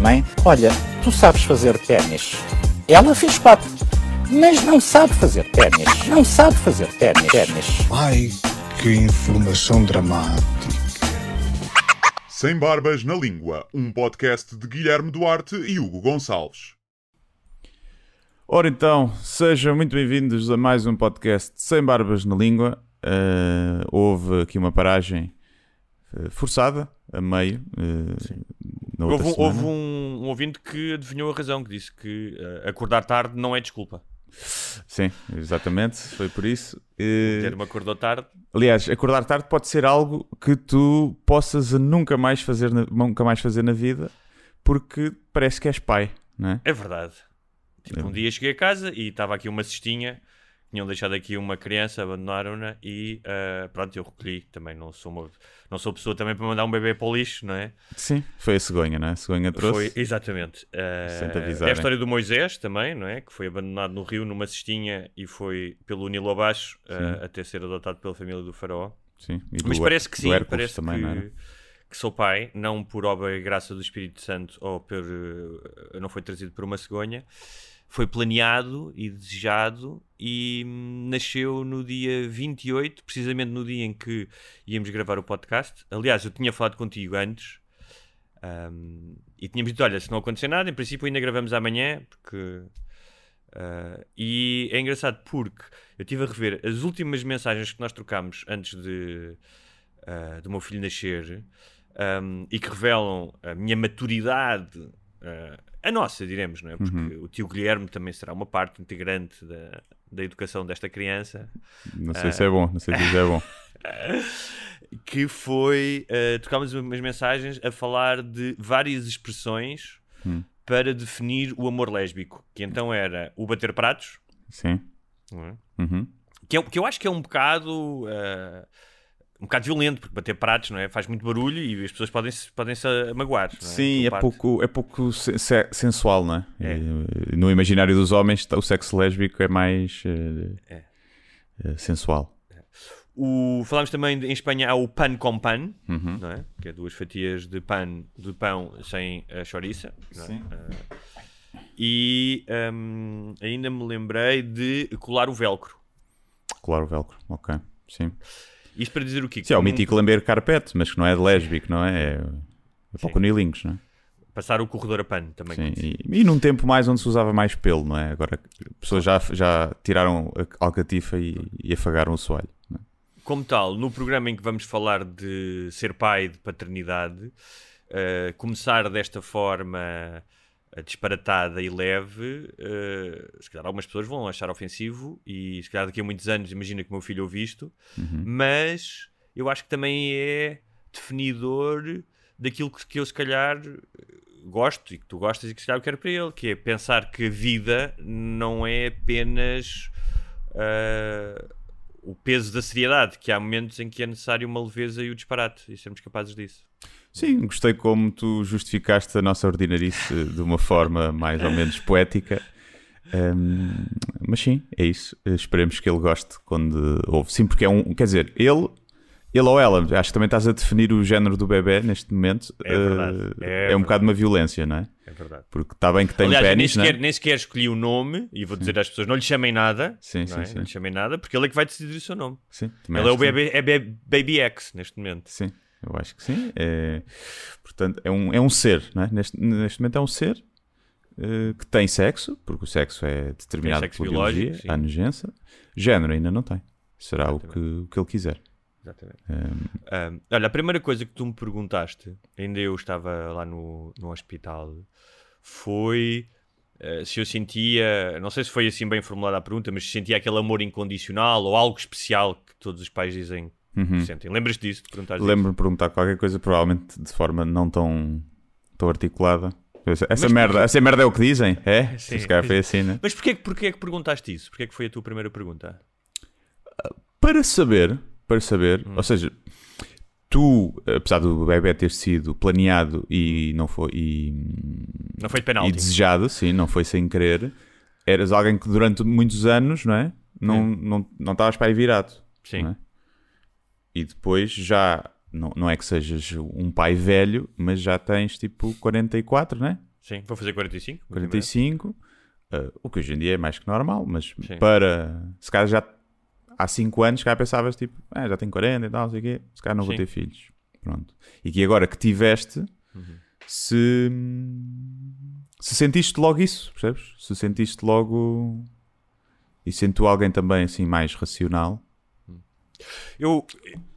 Mãe, olha, tu sabes fazer ténis. Ela fez quatro, mas não sabe fazer ténis. Não sabe fazer ténis. ténis. Ai, que informação dramática. Sem Barbas na Língua, um podcast de Guilherme Duarte e Hugo Gonçalves. Ora então, sejam muito bem-vindos a mais um podcast Sem Barbas na Língua. Eh, houve aqui uma paragem eh, forçada, a meio, outra Houve, um, houve um, um ouvinte que adivinhou a razão, que disse que eh, acordar tarde não é desculpa. Sim, exatamente, foi por isso. Eh, Ter-me acordou tarde, aliás, acordar tarde pode ser algo que tu possas nunca mais fazer na, nunca mais fazer na vida, porque parece que és pai, não é? é verdade. Tipo, um dia cheguei a casa e estava aqui uma cestinha, tinham deixado aqui uma criança, abandonaram-na e eh, pronto, eu recolhi. Também não sou, uma, não sou pessoa também para mandar um bebê para o lixo, não é? Sim, foi a cegonha, não é? A cegonha trouxe. Foi, exatamente. Te é a história do Moisés também, não é? Que foi abandonado no rio numa cestinha e foi pelo Nilo abaixo eh, até ser adotado pela família do faraó. Sim, e Mas do- parece que sim, Hércules parece também, não era? que, que sou pai, não por obra e graça do Espírito Santo ou por. eh, não foi trazido por uma cegonha. Foi planeado e desejado e hum, nasceu no dia 28, precisamente no dia em que íamos gravar o podcast. Aliás, eu tinha falado contigo antes hum, e tínhamos dito: olha, se não acontecer nada, em princípio ainda gravamos amanhã, porque. ah, e é engraçado porque eu estive a rever as últimas mensagens que nós trocámos antes de, ah, do meu filho nascer um, e que revelam a minha maturidade, ah, a nossa, diremos, não é? Porque Uhum. o tio Guilherme também será uma parte integrante da, da educação desta criança, Não sei se é bom, não sei se é bom. que foi. Uh, trocámos umas mensagens a falar de várias expressões Hum. para definir o amor lésbico, que então era o bater pratos, Sim. é? Uhum. que, é, que eu acho que é um bocado uh, um bocado violento, porque bater pratos não é? faz muito barulho e as pessoas podem se podem -se magoar. é? Sim, é parte. pouco, é pouco se- se- sensual, não é? É. E, No imaginário dos homens, o sexo lésbico é mais eh, É. eh, sensual. O, falámos também de- em Espanha há o pan com pan, Uhum. não é? que é duas fatias de pan de pão sem a chouriça. é? Sim. Ah, e hum, ainda me lembrei de colar o velcro. Claro, velcro, ok. Sim. Isto para dizer o quê? Sim, é o mítico lamber carpete, mas que não é de lésbico, não é? É, é para não é? Passar o corredor a pano também. Sim, e, e num tempo mais onde se usava mais pelo, não é? Agora as pessoas já, já tiraram a alcatifa e, e afagaram o soalho. é? Como tal, no programa em que vamos falar de ser pai, de paternidade, eh, começar desta forma disparatada e leve, eh, se calhar algumas pessoas vão achar ofensivo e se calhar daqui a muitos anos imagina que o meu filho ouve isto, mas eu acho que também é definidor daquilo que, que eu se calhar gosto e que tu gostas e que se calhar eu quero para ele, que é pensar que a vida não é apenas ah, o peso da seriedade, que há momentos em que é necessário uma leveza e o disparate e sermos capazes disso. Sim, gostei como tu justificaste a nossa ordinarice de uma forma mais ou menos poética. Hum, mas sim, é isso. Esperemos que ele goste quando ouve. Sim, porque é um. Quer dizer, ele, ele ou ela, acho que também estás a definir o género do bebê neste momento. É verdade, eh, é é, um verdade. bocado uma violência, não é? É verdade. Porque está bem que tem Aliás, nem pênis, não é? nem sequer escolhi o nome e vou dizer às pessoas: não lhe chamem nada, Sim, não, sim, é? sim. não lhe chamem nada, porque ele é que vai decidir o seu nome. Sim, ele é o sim. bebê, é Baby X neste momento. Sim, eu acho que sim. É, portanto, é um, é um ser, não é? Neste, neste momento é um ser eh, que tem sexo, porque o sexo é determinado sexo pela biologia, sim. a nojença. Género ainda não tem. Será o que, o que ele quiser. Exatamente. Hum, Ahm, olha, a primeira coisa que tu me perguntaste, ainda eu estava lá no, no hospital, foi eh, se eu sentia, não sei se foi assim bem formulada a pergunta, mas se sentia aquele amor incondicional ou algo especial que todos os pais dizem Uhum. sentem. Lembras disso? Lembro-me de perguntar qualquer coisa, provavelmente de forma não tão, tão articulada. Essa, merda, essa merda é o que dizem? É? Sim. Se foi assim, né? Mas porquê, porquê é que perguntaste isso? Porquê é que foi a tua primeira pergunta? Para saber, para saber, Hum. ou seja, tu, apesar do bebê ter sido planeado e não foi e, Não foi de e penalti. desejado, sim, não foi sem querer, eras alguém que durante muitos anos, não é? Não, não, não estavas para aí virado. Sim. é? E depois já, não, não é que sejas um pai velho, mas já tens tipo 44, não é? Sim, vou fazer 45. muito em breve. 45, eh, o que hoje em dia é mais que normal, mas Sim. para se calhar já há 5 anos, calhar pensavas tipo, ah, já tenho 40 e tal, sei o quê, se calhar não vou Sim. ter filhos. Pronto. E que agora que tiveste, Uhum. se, se sentiste logo isso, percebes? Se sentiste logo e sendo alguém também assim mais racional. Eu,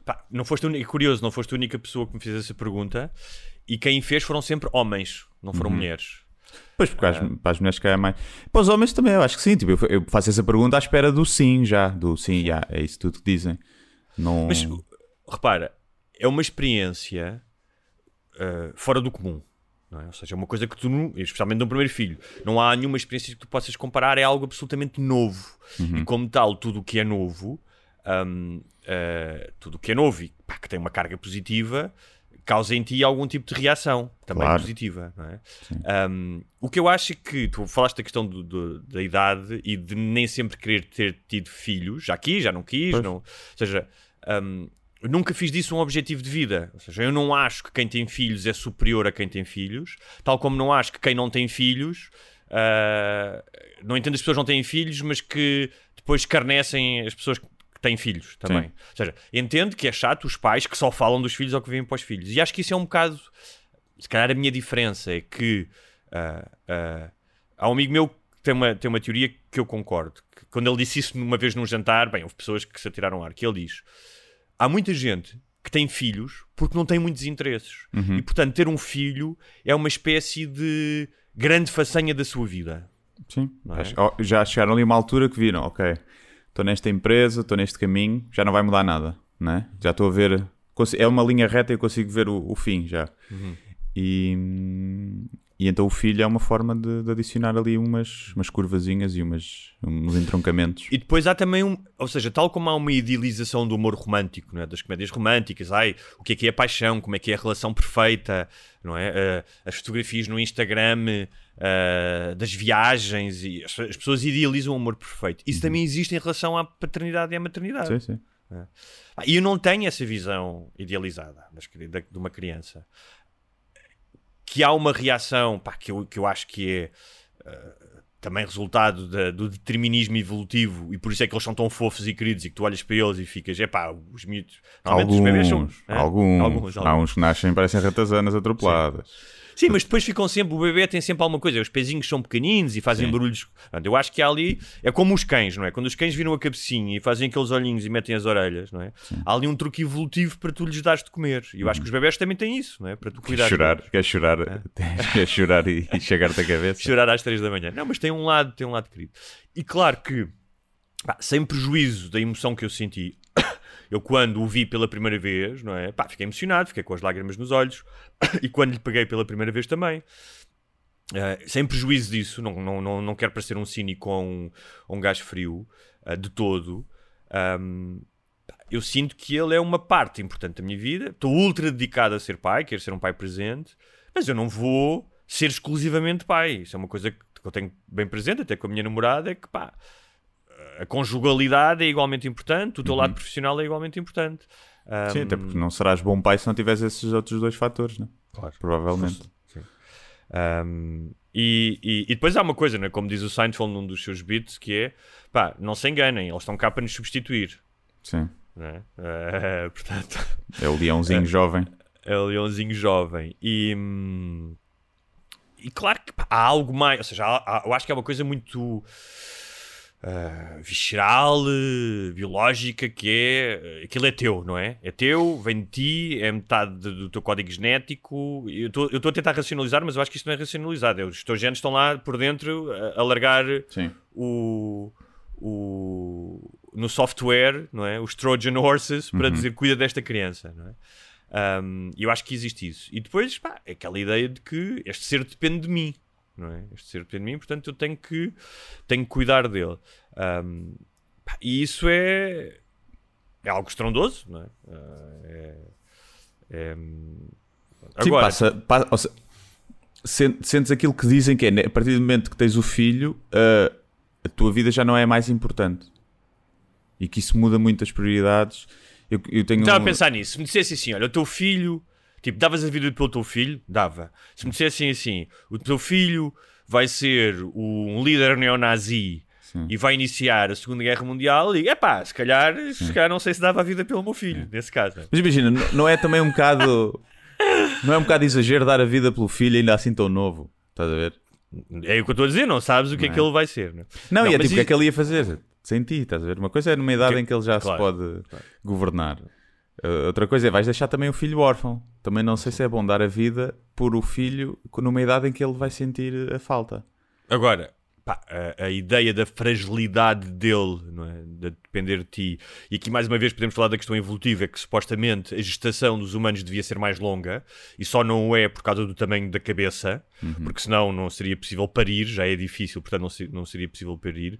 pá, não foste única, curioso, não foste a única pessoa que me fez essa pergunta e quem fez foram sempre homens, não foram Uhum. mulheres. Pois, porque às- para as mulheres que é mais. Para os homens também, eu acho que sim. Tipo, eu, eu faço essa pergunta à espera do sim já. Do sim, já, é isso tudo que dizem. Não... Mas repara, é uma experiência uh, fora do comum. Não é? Ou seja, é uma coisa que tu, não- especialmente no primeiro filho, não há nenhuma experiência que tu possas comparar, é algo absolutamente novo. E como tal, tudo o que é novo, um, uh, tudo o que é novo e pá, que tem uma carga positiva, causa em ti algum tipo de reação também Claro. positiva. É? Um, o que eu acho é que tu falaste da questão do- do- da idade e de nem sempre querer ter tido filhos, já quis, já não quis, Pois. não, ou seja, um, eu nunca fiz disso um objetivo de vida. Ou seja, eu não acho que quem tem filhos é superior a quem tem filhos, tal como não acho que quem não tem filhos. ah, não entendo as pessoas não têm filhos, mas que depois escarnecem as pessoas têm filhos também. Sim. Ou seja, entendo que é chato os pais que só falam dos filhos ou que vêm para os filhos. E acho que isso é um bocado. Se calhar a minha diferença é que ah, ah, há um amigo meu que tem uma, tem uma teoria que eu concordo. Que quando ele disse isso uma vez num jantar, bem, houve pessoas que se atiraram ao ar, que ele diz: há muita gente que tem filhos porque não tem muitos interesses. E portanto, ter um filho é uma espécie de grande façanha da sua vida. Sim. É? Já chegaram ali uma altura que viram, ok, estou nesta empresa, estou neste caminho, já não vai mudar nada, né? Já estou a ver, é uma linha reta e eu consigo ver o, o fim já. Uhum. E, e então o filho é uma forma de, de adicionar ali umas, umas curvazinhas e umas, uns entroncamentos. E depois há também um, ou seja, tal como há uma idealização do amor romântico, não é? das comédias românticas, ai, o que é que é a paixão, como é que é a relação perfeita, não é? Ah, as fotografias no Instagram, ah, das viagens, e as, as pessoas idealizam o amor perfeito. Isso também existe em relação à paternidade e à maternidade. Sim, sim. Ah, E eu não tenho essa visão idealizada de uma criança. Que há uma reação pá, que, eu, que eu acho que é ah, também resultado da- do determinismo evolutivo e por isso é que eles são tão fofos e queridos e que tu olhas para eles e ficas, é pá, os miúdos. Normalmente os bebês são. Alguns, hã? alguns, alguns, Há uns que nascem parecem ratazanas atropeladas. Sim, mas depois ficam sempre, o bebê tem sempre alguma coisa, os pezinhos são pequeninos e fazem Sim. barulhos. Eu acho que há ali, é como os cães, não é? Quando os cães viram a cabecinha e fazem aqueles olhinhos e metem as orelhas, não é? Há ali um truque evolutivo para tu lhes dares de comer. E eu acho que os bebés também têm isso, não é? Para tu cuidar. Chorar, quer chorar, quer chorar e, e chegar-te a cabeça. chorar às 3 da manhã. Não, mas tem um lado, tem um lado querido. E claro que, pá, sem prejuízo da emoção que eu senti, eu quando o vi pela primeira vez, não é? Pá, fiquei emocionado, fiquei com as lágrimas nos olhos, e quando lhe peguei pela primeira vez também. Eh, sem prejuízo disso, não, não, não, não quero parecer um cínico ou um, um frio, eh, de todo. Pá, eu sinto que ele é uma parte importante da minha vida. Estou ultra dedicado a ser pai, quero ser um pai presente, mas eu não vou ser exclusivamente pai. Isso é uma coisa que eu tenho bem presente, até com a minha namorada, é que pá, a conjugalidade é igualmente importante, o teu lado profissional é igualmente importante. Sim, Ahm, até porque não serás bom pai se não tiveres esses outros dois fatores, né? Claro. Provavelmente. Um, e, e- e depois há uma coisa, né? como diz o Seinfeld num dos seus beats, que é pá, não se enganem, eles estão cá para nos substituir. Sim. Né? Eh, portanto, É o leãozinho jovem. é o leãozinho jovem. E, hum, e claro que pá, há algo mais, ou seja, há- há- eu acho que é uma coisa muito ah, visceral, eh, biológica, que é aquilo é teu, não é? É teu, vem de ti, é metade de- do teu código genético. Eu estou a tentar racionalizar, mas eu acho que isto não é racionalizado. É, Os teus genes estão lá por dentro a, a largar Sim. o, o- no software, não é? Os Trojan Horses para Uhum. dizer cuida desta criança, não é? Um, eu acho que existe isso. E depois, pá, aquela ideia de que este ser depende de mim, não é? Este ser depende de mim, portanto eu tenho que, tenho que cuidar dele. Um, pá, e isso é, é algo estrondoso, não é? Ah, é, é- Sim, Agora, passa, pa- ou se- sen- sentes aquilo que dizem que é, né, a partir do momento que tens o filho, a, a tua vida já não é mais importante. E que isso muda muito as prioridades. Eu, eu tenho Estava um- a pensar nisso. Se me dissessem assim, olha, o teu filho, tipo, davas a vida pelo teu filho? Dava. Se me dissessem assim, o teu filho vai ser um líder neonazi e vai iniciar a Segunda Guerra Mundial, e epá, se calhar, se calhar não sei se dava a vida pelo meu filho, nesse caso. Mas imagina, não é também um bocado. Não é um bocado exagero dar a vida pelo filho ainda assim tão novo? Estás a ver? É o que eu estou a dizer, não sabes o que é Não é? que ele vai ser. Não, Não, e é tipo, o que é que ele ia fazer? Sem ti, estás a ver? Uma coisa é numa idade Que- em que ele já claro, se pode governar. Uh, outra coisa é, vais deixar também o filho órfão. Também não sei se é bom dar a vida por o filho numa idade em que ele vai sentir a falta. Agora, pá, a, a ideia da fragilidade dele, não é? de depender de ti, e aqui mais uma vez podemos falar da questão evolutiva, é que supostamente a gestação dos humanos devia ser mais longa, e só não é por causa do tamanho da cabeça, porque senão não seria possível parir, já é difícil, portanto não, se- não seria possível parir.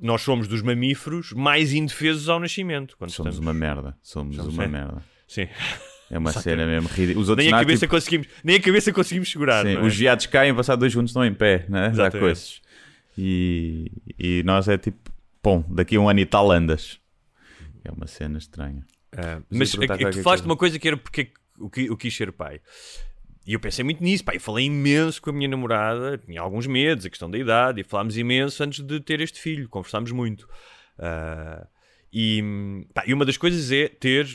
Nós somos dos mamíferos mais indefesos ao nascimento. Quando Somos estamos... uma merda. Somos Somos, uma é. merda. Sim. É uma que cena mesmo ridícula. Os outros Nem a, cabeça tipo, conseguimos, nem a cabeça conseguimos segurar. sim, é? os viados caem, passar dois segundos estão em pé, né? Exatamente. coisas. E, e nós é tipo, bom, daqui a um ano e tal andas. É uma cena estranha. Ah, Mas que- que tu falaste coisa. de uma coisa que era porque que o, qui- o quis ser pai. E eu pensei muito nisso, pá. Eu falei imenso com a minha namorada, tinha alguns medos, a questão da idade, e falámos imenso antes de ter este filho, conversámos muito. Ah, e, pá, e uma das coisas é ter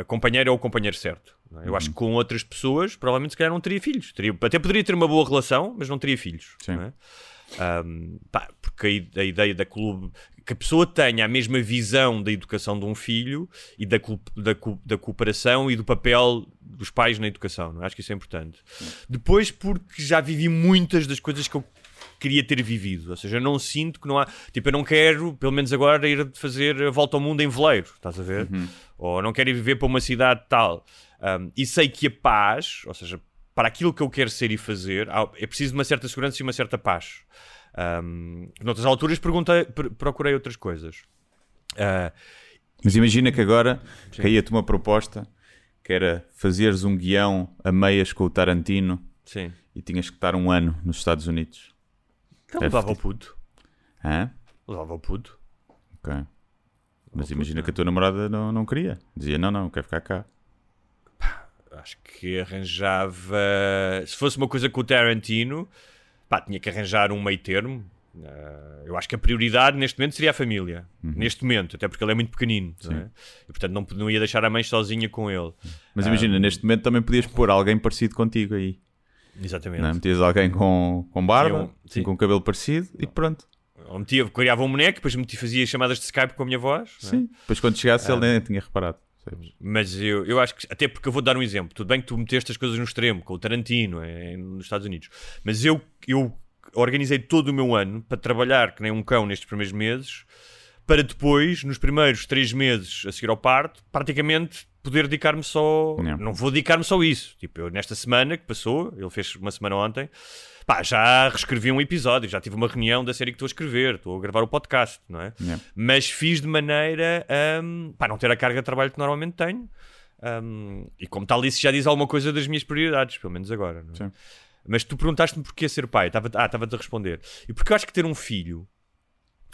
a companheira ou o companheiro certo. é? Eu acho que com outras pessoas, provavelmente se calhar não teria filhos. Teria, até poderia ter uma boa relação, mas não teria filhos. Sim. não é? Um, pá, porque a, a ideia da clube que a pessoa tenha a mesma visão da educação de um filho e da, co- da, co- da cooperação e do papel dos pais na educação, não é? acho que isso é importante. Depois, porque já vivi muitas das coisas que eu queria ter vivido, ou seja, eu não sinto que não há, tipo, eu não quero, pelo menos agora, ir fazer a volta ao mundo em veleiro, estás a ver? Ou não quero ir viver para uma cidade tal. Um, e sei que a paz, ou seja, para aquilo que eu quero ser e fazer, é preciso de uma certa segurança e uma certa paz. Um, noutras alturas perguntei, pr- procurei outras coisas. Ah, Mas imagina que agora caía-te uma proposta que era fazeres um guião a meias com o Tarantino sim. e tinhas que estar um ano nos Estados Unidos. Então levava o puto. Hã? Levava o puto. Ok. Mas imagina que a tua namorada não, não queria. Dizia, não, não, quero ficar cá. Acho que arranjava. Se fosse uma coisa com o Tarantino, pá, tinha que arranjar um meio termo. Ah, eu acho que a prioridade neste momento seria a família. Neste momento, até porque ele é muito pequenino. é? E portanto não, não ia deixar a mãe sozinha com ele. Mas imagina, neste momento também podias pôr alguém parecido contigo aí. Exatamente. Não é? Metias alguém com, com barba, assim, sim. com cabelo parecido e pronto. Ou metia, criava um boneco, depois metia, fazia chamadas de Skype com a minha voz. é? Sim. Depois quando chegasse ele nem tinha reparado. sabes? Mas eu, eu acho que, até porque eu vou dar um exemplo, tudo bem que tu meteste as coisas no extremo, com o Tarantino é, nos Estados Unidos, mas eu, eu organizei todo o meu ano para trabalhar que nem um cão nestes primeiros meses, para depois, nos primeiros três meses a seguir ao parto, praticamente poder dedicar-me só. Não. Não vou dedicar-me só a isso. Tipo, eu nesta semana que passou, ele fez uma semana ontem, pá, já reescrevi um episódio, já tive uma reunião da série que estou a escrever, estou a gravar o podcast, não é? Yeah. Mas fiz de maneira a pá, não ter a carga de trabalho que normalmente tenho. Um, e como tal, isso já diz alguma coisa das minhas prioridades, pelo menos agora. não é? Sim. Mas tu perguntaste-me porquê ser pai. Ah, estava-te a responder. E porque eu acho que ter um filho,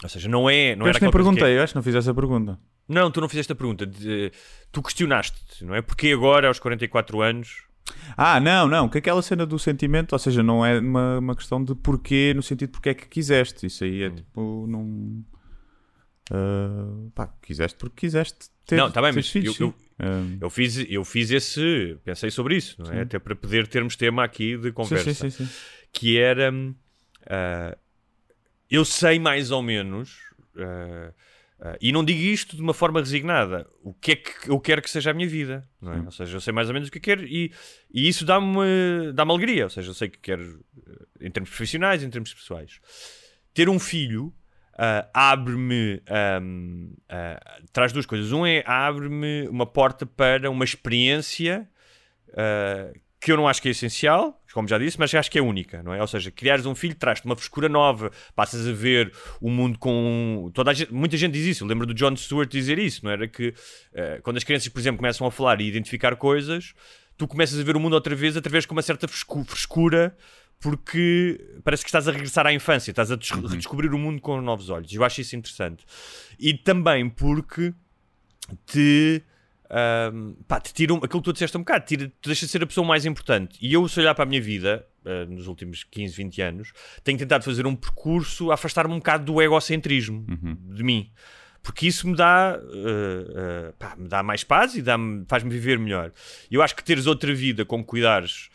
ou seja, não é. Não eu era acho que nem coisa que é- perguntei, eu acho que não fiz essa pergunta. Não, tu não fizeste a pergunta. de- tu questionaste, não é? Porque agora, aos 44 anos. Ah, não, não, que aquela cena do sentimento, ou seja, não é uma, uma questão de porquê, no sentido de porque é que quiseste. Isso aí é Hum. tipo, não. ah, pá, quiseste porque quiseste ter, Não, tá bem, mas filhos. eu-. Ah, Eu fiz, eu fiz esse. Pensei sobre isso, não é? Até para poder termos tema aqui de conversa. sim, sim, sim. que era ah, eu sei mais ou menos ah, ah, e não digo isto de uma forma resignada o que é que eu quero que seja a minha vida é? ou seja, eu sei mais ou menos o que eu quero e, e isso dá-me dá alegria ou seja, eu sei que quero eh, em termos profissionais, em termos pessoais ter um filho ah, abre-me. ahm, ah, traz duas coisas. Um é abre-me uma porta para uma experiência ah, que eu não acho que é essencial, como já disse, mas acho que é única, não é? Ou seja, criares um filho traz-te uma frescura nova, passas a ver o mundo com. Toda a gente- muita gente diz isso. Eu lembro do John Stewart dizer isso, não era? Que ah, quando as crianças, por exemplo, começam a falar e identificar coisas, tu começas a ver o mundo outra vez através com uma certa frescu- frescura. Porque parece que estás a regressar à infância, estás a des- redescobrir o mundo com novos olhos. Eu acho isso interessante. E também porque te, ahm, pá, te tiram aquilo que tu disseste um bocado, tira, te deixa de ser a pessoa mais importante. E eu, se olhar para a minha vida, ah, nos últimos 15, 20 anos, tenho tentado fazer um percurso a afastar-me um bocado do egocentrismo de mim. Porque isso me dá, ah, ah, pá, me dá mais paz e faz-me viver melhor. E eu acho que teres outra vida com cuidares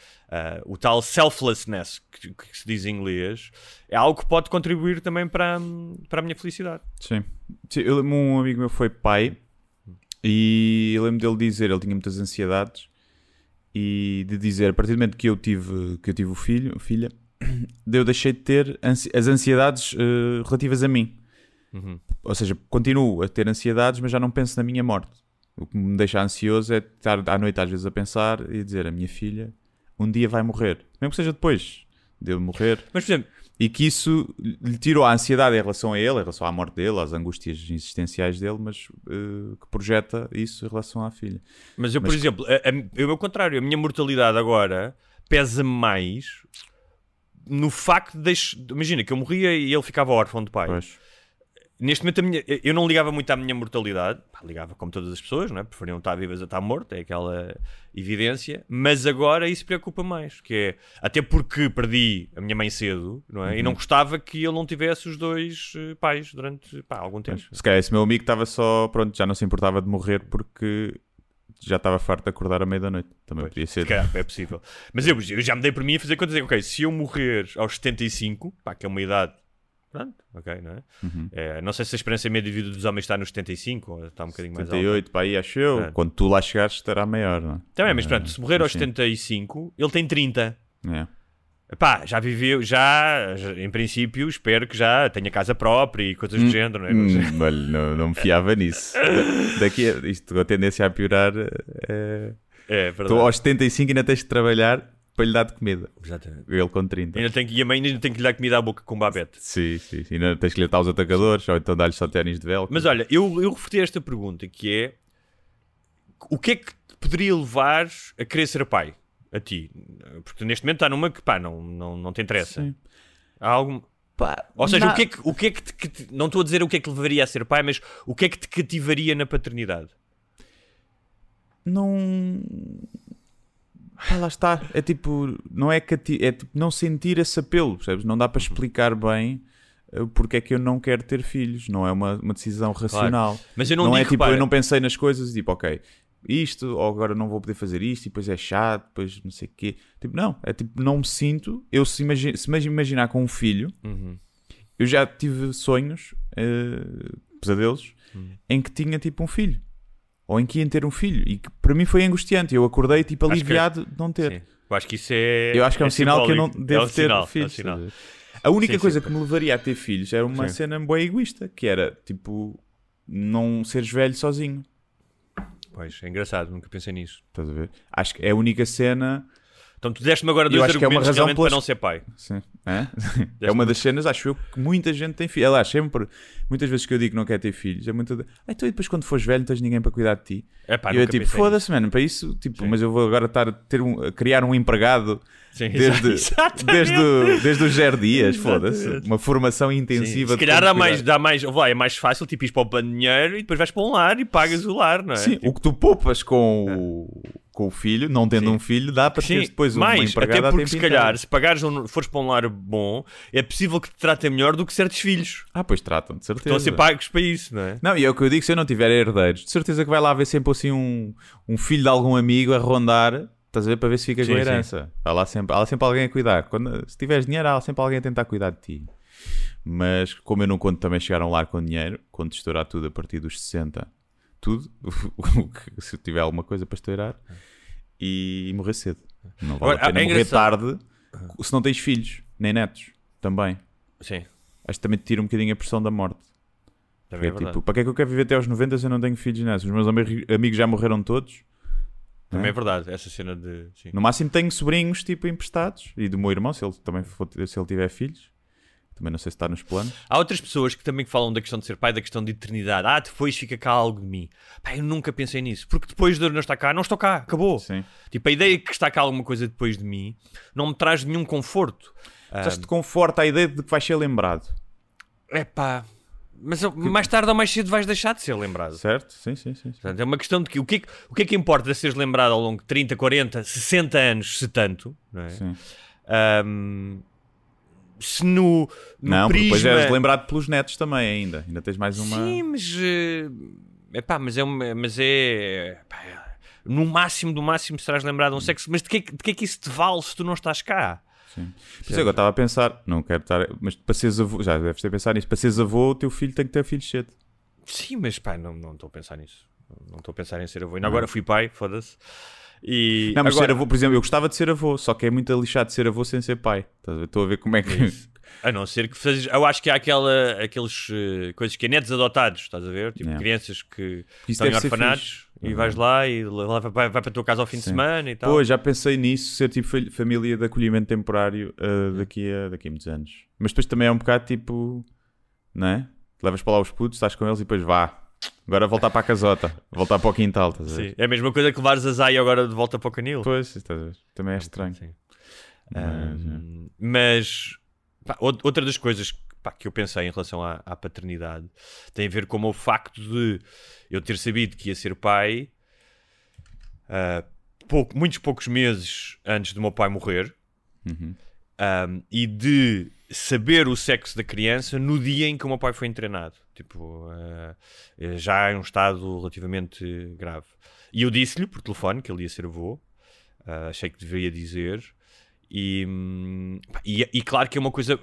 o tal selflessness que, que se diz em inglês é algo que pode contribuir também para, a- para a minha felicidade. Sim. Sim, eu um amigo meu foi pai e lembro dele dizer, ele tinha muitas ansiedades e de dizer, a partir do momento que eu tive, que eu tive o filho, filha, eu deixei de ter ansi- as ansiedades eh, relativas a mim. Ou seja, continuo a ter ansiedades, mas já não penso na minha morte. O que me deixa ansioso é estar à noite às vezes a pensar e dizer, a minha filha um dia vai morrer. Mesmo que seja depois de eu morrer. Mas, por exemplo, E que isso lhe tirou a ansiedade em relação a ele, em relação à morte dele, às angústias existenciais dele, mas eh, que projeta isso em relação à filha. Mas eu, por Mas- exemplo, a, a, eu, ao contrário, a minha mortalidade agora pesa mais no facto de. Imagina que eu morria e ele ficava órfão de pai. Pois. Neste momento, minha, eu não ligava muito à minha mortalidade, Pá, ligava como todas as pessoas, não é? preferiam estar vivas a estar morto, é aquela evidência. Mas agora isso preocupa mais, que é até porque perdi a minha mãe cedo, não é? E Uhum. não gostava que ele não tivesse os dois eh, pais durante pá, algum tempo. Se calhar esse meu amigo estava só, pronto, já não se importava de morrer porque já estava farto de acordar à meia da noite. Também podia ser. Se calhar, é possível. Mas eu, eu já me dei por mim a fazer contas. Ok, se eu morrer aos 75, pá, que é uma idade. Pronto, ok, não é? Uhum. É, não sei se a experiência média de vida dos homens está nos 75 ou está um bocadinho mais alta. 78, para aí acho eu. É. Quando tu lá chegares estará maior, não é? Também, mas pronto, se morrer aos sim. 75, ele tem 30. É. Pá, já viveu, já, já, em princípio, espero que já tenha casa própria e coisas do género, não é? Hum, olha, não, não me fiava nisso. Da- Daqui a, isto, a tendência a piorar é. É verdade. Tu aos 75 ainda tens de trabalhar para lhe dar de comida. Exatamente. Ele com 30. Ainda tem que, e a mãe ainda tem que lhe dar comida à boca com babete. Sim, sim. sim. Ainda tens que lhe dar os atacadores ou então dar-lhe só ténis de velcro. Mas olha, eu, eu referi esta pergunta que é o que é que te poderia levar a querer ser pai? A ti? Porque neste momento está numa que pá, não, não, não te interessa. Sim. Há algum. Ou seja, o que é que, o que, é que te, que te- Não estou a dizer o que é que levaria a ser pai, mas o que é que te cativaria na paternidade? Não. Pá, lá está. É tipo, não é, cati... é tipo não sentir esse apelo, percebes? Não dá para explicar bem eh, porque é que eu não quero ter filhos. Não é uma, uma decisão racional. Mas eu não, é digo, tipo, repara, eu não pensei nas coisas e tipo, ok, isto, ou agora não vou poder fazer isto, e depois é chato, depois não sei o quê. Tipo, não, é tipo, não me sinto. Eu se, imagi se me imaginar com um filho, Uhum. eu já tive sonhos, eh, pesadelos, Uhum. em que tinha tipo um filho. Ou em que ia ter um filho. E que para mim foi angustiante. Eu acordei tipo Acho que- aliviado de não ter. Sim. Eu acho que isso é. Eu acho que é um sinal que eu não devo é um ter sinal, filhos. É um a única Sim, coisa sim. que me levaria a ter filhos era uma Sim. cena bem egoísta, que era tipo não seres velho sozinho. Pois, é engraçado, nunca pensei nisso. Estás a ver? Acho que é a única cena. Então tu deste-me agora dois que é uma argumentos razão pelas- para não ser pai. Sim. É? é uma das cenas, acho eu, que muita gente tem filhos. Aliás, sempre, muitas vezes que eu digo que não quer ter filhos, é muito. Ah, então e depois quando fores velho não tens ninguém para cuidar de ti. É pá, e eu é tipo, foda-se, mano, para isso, tipo, mas eu vou agora estar a, ter um, a criar um empregado Sim, desde, exatamente. desde, o, desde os zero dias, Exatamente. foda-se. Uma formação Sim. intensiva Se de calhar dá mais, dá mais, vai, é mais fácil, tipo, ir para o dinheiro e depois vais para um lar e pagas o lar, não é? Sim, o que tu poupas com o, com o filho, não tendo Sim. um filho, dá para teres depois uma mais, empregada até porque se inteiro. calhar, se pagares um, fores para um lar bom, é possível que te tratem melhor do que certos filhos. Ah, pois tratam, de certeza. Estão a ser pagos para isso, não é? Não, e é o que eu digo, se eu não tiver herdeiros, de certeza que vai lá haver sempre assim um, um filho de algum amigo a rondar, estás a ver, para ver se fica Sim, com a sim. herança. Há lá, sempre, há lá sempre alguém a cuidar. Quando, se tiveres dinheiro, há lá sempre alguém a tentar cuidar de ti. Mas como eu não conto também chegar a um lar com dinheiro, conto estourar tudo a partir dos 60, tudo, se tiver alguma coisa para estourar, e morrer cedo. Não vale Agora, a pena é morrer tarde se não tens filhos, nem netos, também. Sim. acho que também te tira um bocadinho a pressão da morte. Também é Porque, verdade. tipo, para que é que eu quero viver até aos 90 se eu não tenho filhos nessa? Os meus ami- amigos já morreram todos. Também é? é verdade, essa cena de. Sim. No máximo tenho sobrinhos, tipo, emprestados. E do meu irmão, se ele também for- se ele tiver filhos. Também não sei se está nos planos. Há outras pessoas que também falam da questão de ser pai, da questão de eternidade. Ah, depois fica cá algo de mim. Pá, eu nunca pensei nisso. Porque depois de eu não estar cá, não estou cá, acabou. Sim. Tipo, a ideia de que está cá alguma coisa depois de mim não me traz nenhum conforto. Já te conforta a ideia de que vais ser lembrado. É pá. Mas mais tarde ou mais cedo vais deixar de ser lembrado. Certo? Sim, sim, sim. sim. Portanto, é uma questão de que o que, é que- o que é que importa de seres lembrado ao longo de 30, 40, 60 anos, se tanto, não é? Sim. Ahm, se no, no Não, prisma... depois és lembrado pelos netos também ainda. Ainda tens mais uma... Sim, mas... É epá, mas é... uma- Mas é epá, no máximo do máximo serás lembrado de um sexo. Mas de que, é que- de que é que isso te vale se tu não estás cá? Por isso agora estava a pensar, não quero estar, mas para seres avô, já deves ter pensado nisso, para seres avô, o teu filho tem que ter filhos cedo. Sim, mas pá, não não estou a pensar nisso. Não estou a pensar em ser avô. Ainda agora fui pai, foda-se. E Não, mas agora, ser avô, por exemplo, eu gostava de ser avô, só que é muito lixado de ser avô sem ser pai. Estás a ver? Estou a ver como é que. A não ser que fazes. Eu acho que há aquela, aqueles eh, coisas que é netos adotados, estás a ver? Tipo, Yeah. crianças que Isso estão em orfanatos e Uhum. vais lá e lá vai, vai para a tua casa ao fim de Sim. semana e tal. Pois, já pensei nisso, ser tipo fa- família de acolhimento temporário uh, daqui, a, daqui a muitos anos. Mas depois também é um bocado tipo, não é? Levas para lá os putos, estás com eles e depois vá. Agora voltar para a casota, voltar para o quintal, estás a ver? Sim. É a mesma coisa que levares a Zay agora de volta para o canil. Pois, estás a ver? Também é estranho. Sim. Mas, Ahm, mas pá, out- outra das coisas pá, que eu pensei em relação à, à paternidade tem a ver com o facto de eu ter sabido que ia ser pai ah, pouco- muitos poucos meses antes do meu pai morrer Uhum. Ahm, e de saber o sexo da criança no dia em que o meu pai foi internado. Tipo, ah, já em um estado relativamente grave. E eu disse-lhe por telefone que ele ia ser avô. Ah, achei que deveria dizer. E, hum, e, e claro que é uma coisa.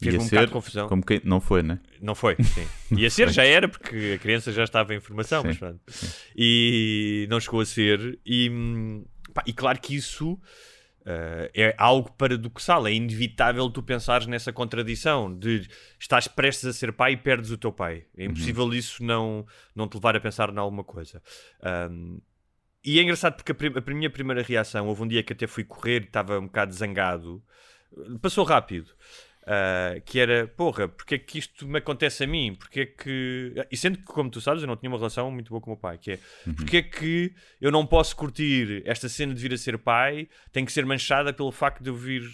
Fez-me Ia um bocado de confusão. Como que não foi, né? Não foi, sim. Ia ser, já era, porque a criança já estava em formação, mas Sim, pronto. E não chegou a ser. E, hum, pá, e claro que isso eh, é algo paradoxal. É inevitável tu pensares nessa contradição de estás prestes a ser pai e perdes o teu pai. É impossível isso não, não te levar a pensar em alguma coisa. Um, e é engraçado porque a, prim- a minha primeira reação, houve um dia que até fui correr e estava um bocado zangado, passou rápido. Uh, que era, porra, porque é que isto me acontece a mim? Porque é que. E sendo que, como tu sabes, eu não tinha uma relação muito boa com o meu pai, que é porque é que eu não posso curtir esta cena de vir a ser pai, tem que ser manchada pelo facto de eu vir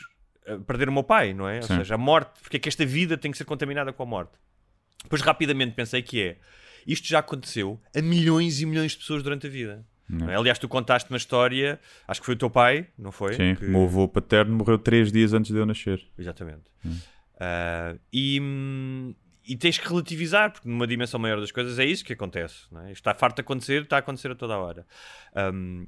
a perder o meu pai, não é? Ou Sim. seja, a morte, porque é que esta vida tem que ser contaminada com a morte? Depois rapidamente pensei que é isto já aconteceu a milhões e milhões de pessoas durante a vida. Não é? Aliás, tu contaste uma história, acho que foi o teu pai, não foi? Sim, Que- o meu avô paterno morreu três dias antes de eu nascer. Exatamente. Ah, e, hum, e tens que relativizar, porque numa dimensão maior das coisas é isso que acontece. Não é? Isto está farto de acontecer, está a acontecer a toda a hora. Hum,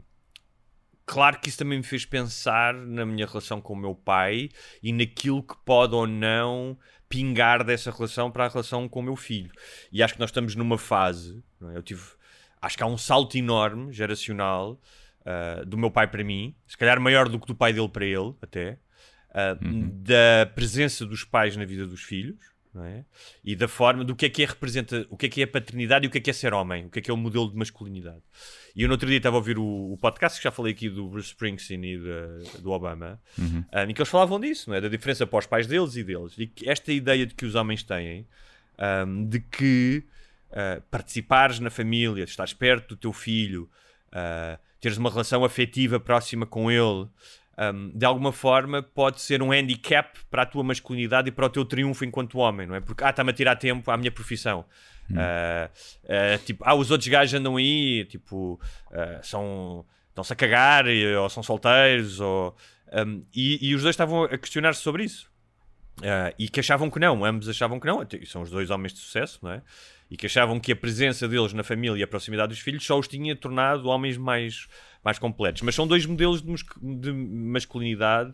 claro que isso também me fez pensar na minha relação com o meu pai e naquilo que pode ou não pingar dessa relação para a relação com o meu filho. E acho que nós estamos numa fase, é? eu tive, acho que há um salto enorme, geracional, ah, do meu pai para mim, se calhar maior do que do pai dele para ele, até, ah, da presença dos pais na vida dos filhos. é? E da forma do que é que é representa, o que é que é paternidade e o que é que é ser homem, o que é que é o modelo de masculinidade. E eu no outro dia estava a ouvir o, o podcast que já falei aqui do Bruce Springsteen e da- do Obama, ah, em que eles falavam disso, não é? da diferença para os pais deles e deles. E que esta ideia de que os homens têm ahm, de que ah, participares na família, estares perto do teu filho, ah, teres uma relação afetiva próxima com ele, ahm, de alguma forma pode ser um handicap para a tua masculinidade e para o teu triunfo enquanto homem, não é? Porque, ah, está-me a tirar tempo à minha profissão. Ah, ah, tipo, ah, os outros gajos andam aí, tipo, são estão-se a cagar ou são solteiros ou, ahm, e, e os dois estavam a questionar-se sobre isso Ah, e que achavam que não, ambos achavam que não, são os dois homens de sucesso, não é? E que achavam que a presença deles na família e a proximidade dos filhos só os tinha tornado homens mais, mais completos. Mas são dois modelos de, de masculinidade,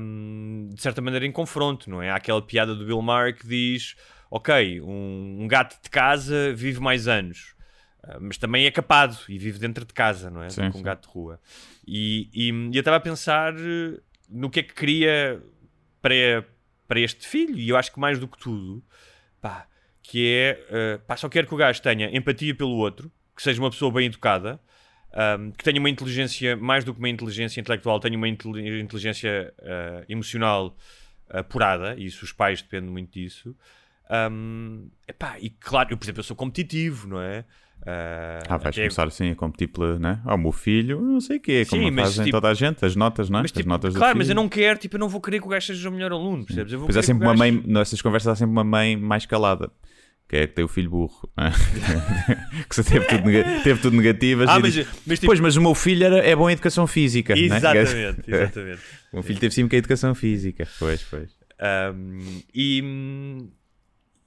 hum, de certa maneira, em confronto, não é? Há aquela piada do Bill Maher que diz: Ok, um, um gato de casa vive mais anos. ah, Mas também é capado e vive dentro de casa, não é? Sim, Com um gato de rua. E, e, e eu estava a pensar eh, no que é que queria para, para este filho. E eu acho que mais do que tudo, pá, que é, uh, pá, só quero que o gajo tenha empatia pelo outro, que seja uma pessoa bem educada, um, que tenha uma inteligência, mais do que uma inteligência intelectual, tenha uma inteligência uh, emocional apurada, e isso os pais dependem muito disso. Um, epá, e claro, eu, por exemplo, eu sou competitivo, não é? Uh, ah, vais começar assim a competir pela, né? Ao meu filho, não sei o quê, como Sim, mas, fazem tipo, toda a gente, as notas, não é? Mas, tipo, as notas claro, mas eu não quero, tipo, eu não vou querer que o gajo seja o melhor aluno, percebes? Eu vou pois é sempre uma gajo... mãe, nessas conversas há sempre uma mãe mais calada. Que é que tem o filho burro, é? que teve tudo, teve tudo negativas. Ah, mas, mas, tipo... Pois, mas o meu filho era, é bom em educação física. Exatamente, né? exatamente. o meu filho teve sempre que a educação física. Pois, pois. Um, e,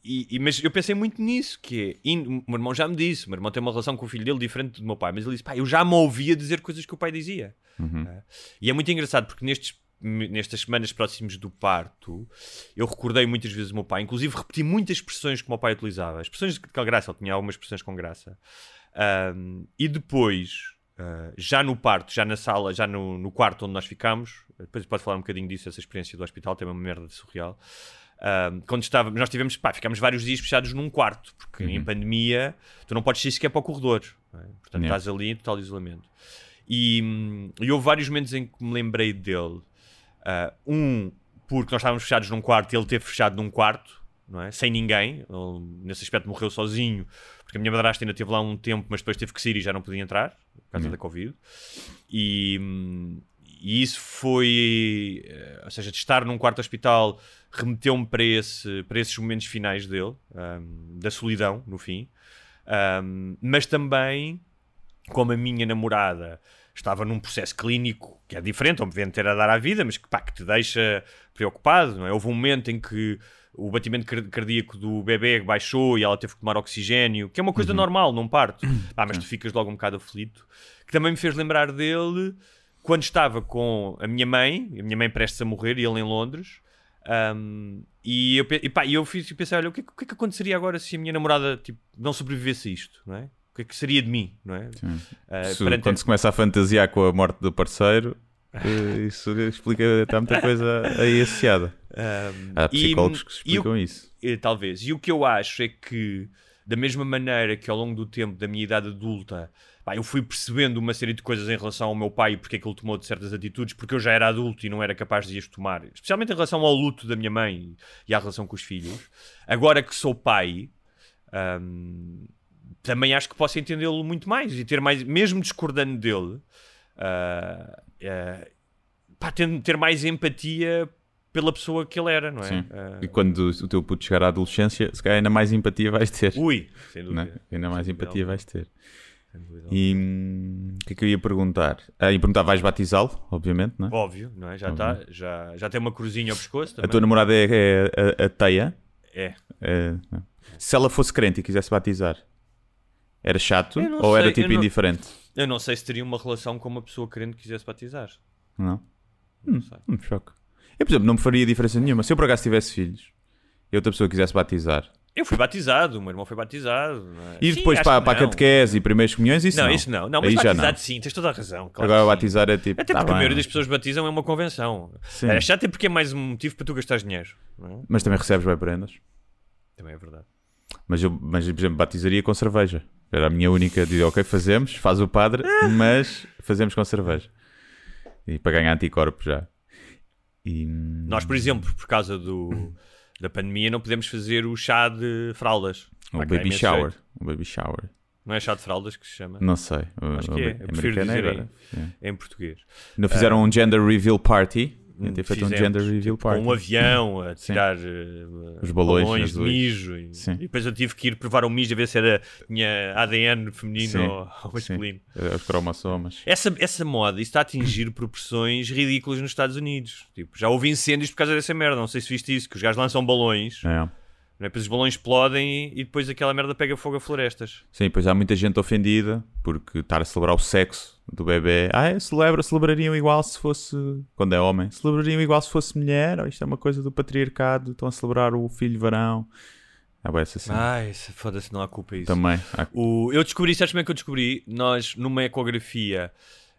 e, e, mas eu pensei muito nisso, que é, o meu irmão já me disse, o meu irmão tem uma relação com o filho dele diferente do meu pai, mas ele disse, pá, eu já me ouvia dizer coisas que o pai dizia. Uhum. Uh, e é muito engraçado, porque nestes, nestas semanas próximas do parto, eu recordei muitas vezes o meu pai, inclusive repeti muitas expressões que o meu pai utilizava, expressões com graça, ele tinha algumas expressões com graça. Um, e depois, uh, já no parto, já na sala, já no, no quarto onde nós ficámos, depois pode falar um bocadinho disso, essa experiência do hospital, tem uma merda de surreal. Quando estávamos, nós tivemos, pá, ficámos vários dias fechados num quarto, porque uhum. em pandemia tu não podes sair sequer para o corredor, é? portanto yeah. estás ali em total isolamento. E, e, houve vários momentos em que me lembrei dele. Uh, um, porque nós estávamos fechados num quarto e ele teve fechado num quarto, não é? sem ninguém. Ele, nesse aspecto, morreu sozinho, porque a minha madrasta ainda esteve lá um tempo, mas depois teve que sair e já não podia entrar, por causa uhum. da Covid. E, e isso foi, eh, ou seja, de estar num quarto hospital remeteu-me para, esse, para esses momentos finais dele, um, da solidão, no fim. Um, mas também, como a minha namorada estava num processo clínico que é diferente, obviamente ter a dar à vida, mas que, pá, que te deixa preocupado. Não é? Houve um momento em que o batimento cardíaco do bebê baixou e ela teve que tomar oxigênio, que é uma coisa uhum. normal num parto. Mas tu ficas logo um bocado aflito. Que também me fez lembrar dele quando estava com a minha mãe, a minha mãe prestes a morrer e ele em Londres, um, e eu, e pá, eu fiz, pensei, olha, o que, o que é que aconteceria agora se a minha namorada tipo, não sobrevivesse a isto, não é? O que é que seria de mim, não é? Uh, se, Quando se começa a fantasiar com a morte do parceiro, eh, isso explica, está muita coisa aí associada. Um, Há psicólogos e, que explicam e, isso. E, talvez. E o que eu acho é que, da mesma maneira que ao longo do tempo da minha idade adulta pá, eu fui percebendo uma série de coisas em relação ao meu pai e porque é que ele tomou de certas atitudes, porque eu já era adulto e não era capaz de as tomar, especialmente em relação ao luto da minha mãe e à relação com os filhos. Agora que sou pai, hum, também acho que posso entendê-lo muito mais e ter mais, mesmo discordando dele, uh, uh, pá, ter, ter mais empatia pela pessoa que ele era, não é? Sim. Uh... E quando o teu puto chegar à adolescência, se calhar ainda mais empatia vais ter. Ui, sem é? dúvida. Ainda mais empatia vais ter. E hum, o que é que eu ia perguntar? Ah, ia perguntar, vais batizá-lo, obviamente, não é? Óbvio, não é? Já está, já, já tem uma cruzinha ao pescoço. Também. A tua namorada é, é a, a, Teia? É. é. Se ela fosse crente e quisesse batizar, era chato ou sei, era tipo eu indiferente? Não, eu não sei se teria uma relação com uma pessoa crente que quisesse batizar. Não? Não hum, sei. Hum, choque. Eu, por exemplo, não me faria diferença nenhuma. Se eu por acaso tivesse filhos e outra pessoa quisesse batizar, eu fui batizado, o meu irmão foi batizado. É? E depois sim, para, para a catequese e primeiros comunhões, isso não? Não, isso não. Não, mas Aí batizado não. sim, tens toda a razão. Claro Agora batizar é tipo. Até tá porque a maioria das pessoas batizam é uma convenção. Sim. É chato é porque é mais um motivo para tu gastares dinheiro. É? Mas também recebes bem prendas. Também é verdade. Mas eu, mas, por exemplo, batizaria com cerveja. Era a minha única. Dizer, ok, fazemos, faz o padre, mas fazemos com cerveja. E para ganhar anticorpos já. E... Nós, por exemplo, por causa do da pandemia não podemos fazer o chá de fraldas. O baby shower. O baby shower. Não é chá de fraldas que se chama? Não sei. Acho que é. Eu prefiro dizer em, é. em, português. Não fizeram uh, um gender reveal party Ter feito um gender reveal party. Com um avião a tirar uh, os balões, balões de mijo. E, e, depois eu tive que ir provar um mijo a ver se era minha ADN feminino Sim. ou, ou masculino. Sim. Os cromossomas. Essa, essa moda está a atingir proporções ridículas nos Estados Unidos. Tipo, já houve incêndios por causa dessa merda. Não sei se viste isso, que os gajos lançam balões. É é? Depois os balões explodem e depois aquela merda pega fogo a florestas. Sim, pois há muita gente ofendida porque estar a celebrar o sexo do bebê. Ah, é, celebra, celebrariam igual se fosse. Quando é homem, celebrariam igual se fosse mulher. Oh, isto é uma coisa do patriarcado. Estão a celebrar o filho varão. Ah, bem, essa assim. Ai, foda-se, não há culpa isso. Também. Há... O, eu descobri, sabes como é que eu descobri? Nós, numa ecografia,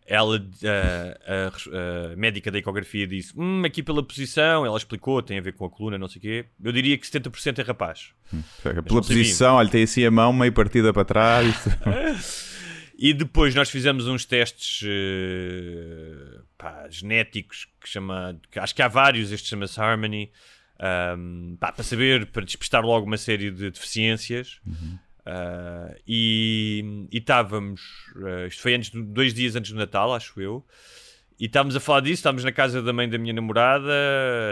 ela, a, a- a médica da ecografia disse: Hum, aqui pela posição, ela explicou, tem a ver com a coluna, não sei o quê. Eu diria que 70% é rapaz. Pela não sabia. posição, olha, tem assim a mão meio partida para trás. E depois nós fizemos uns testes eh, pá, genéticos que chama. que acho que há vários, este chama-se Harmony. ahm, pá, para saber, para despistar logo uma série de deficiências. Ah, e e estávamos, eh, isto foi antes, do- dois dias antes do Natal, acho eu. E estávamos a falar disso, estávamos na casa da mãe da minha namorada,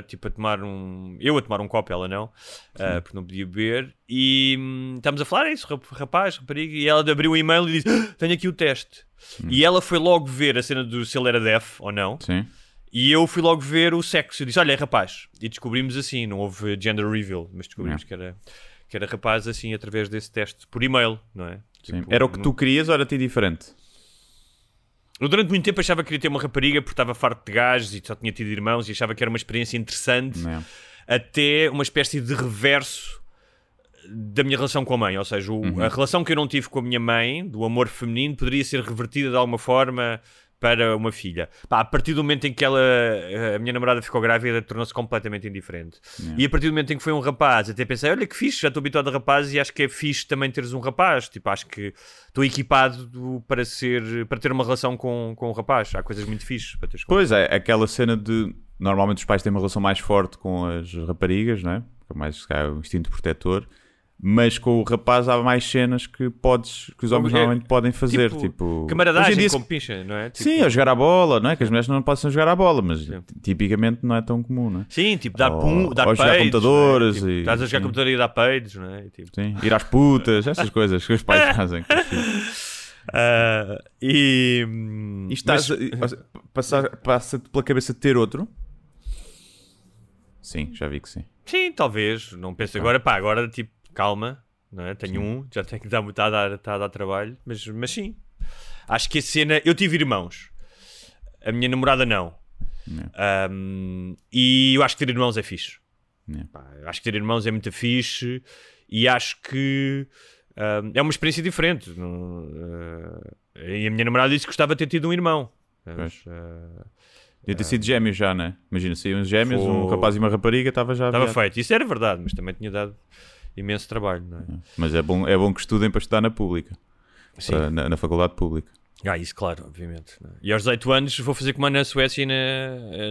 tipo a tomar um. Eu a tomar um copo, ela não, ah, porque não podia beber. E hum, estávamos a falar, isso, rap- rapaz, rapariga. E ela abriu o e-mail e disse: "Ah, Tenho aqui o teste. E ela foi logo ver a cena do se ele era deaf ou não. Sim. E eu fui logo ver o sexo. Eu disse: Olha, é rapaz. E descobrimos assim, não houve gender reveal, mas descobrimos Não. que era, que era rapaz assim através desse teste por e-mail, não é? sim. Tipo, Era o que não- tu querias ou era-te diferente? Eu durante muito tempo achava que queria ter uma rapariga porque estava farto de gajos e só tinha tido irmãos e achava que era uma experiência interessante, Não. até uma espécie de reverso da minha relação com a mãe. Ou seja, o- a relação que eu não tive com a minha mãe, do amor feminino, poderia ser revertida de alguma forma para uma filha. Pá, a partir do momento em que ela, a minha namorada ficou grávida, tornou-se completamente indiferente. E a partir do momento em que foi um rapaz, até pensei, olha que fixe, já estou habituado a rapazes e acho que é fixe também teres um rapaz. Tipo, acho que estou equipado do- para ser, para ter uma relação com, com um rapaz. Há coisas muito fixes para teres Pois é, aquela cena de. Normalmente os pais têm uma relação mais forte com as raparigas, não é mais se calhar, o instinto protetor. Mas com o rapaz há mais cenas que podes que os homens É, normalmente podem fazer. tipo, Tipo, Camaradagem dia, com pincha, não é? Tipo, Sim, a jogar a bola, não é? Que as mulheres não possam jogar a bola, mas tipicamente não é tão comum, não é? Sim, tipo, dar pum, dar ou jogar peidos, computadores é? Tipo, e- Estás a jogar sim. computador e dar peidos, não é? Tipo, Sim, ir às putas, essas coisas que os pais fazem. ah, e. hum, E estás mas- passa-te pela cabeça de ter outro? Sim, já vi que sim. Sim, talvez. Não penso agora, pá, agora tipo, calma, não é? Tenho um, já tenho que dar, está a dar, está a dar trabalho, mas, mas sim. Acho que a cena. Eu tive irmãos, a minha namorada não. Um, e eu acho que ter irmãos é fixe. Pá, acho que ter irmãos é muito fixe e acho que um, é uma experiência diferente. uh, e a minha namorada disse que gostava de ter tido um irmão. Mas, uh, Devia ter sido gêmeos já, né? Imagina, saíam uns gêmeos, um Foi- rapaz e uma rapariga, estava já. Estava feito. Isso era verdade, mas também tinha dado imenso trabalho, é? Mas é bom, é bom que estudem para estudar na pública, para- na, na faculdade pública. Ah, isso claro, obviamente. é? E aos 18 anos vou fazer como há na Suécia e na,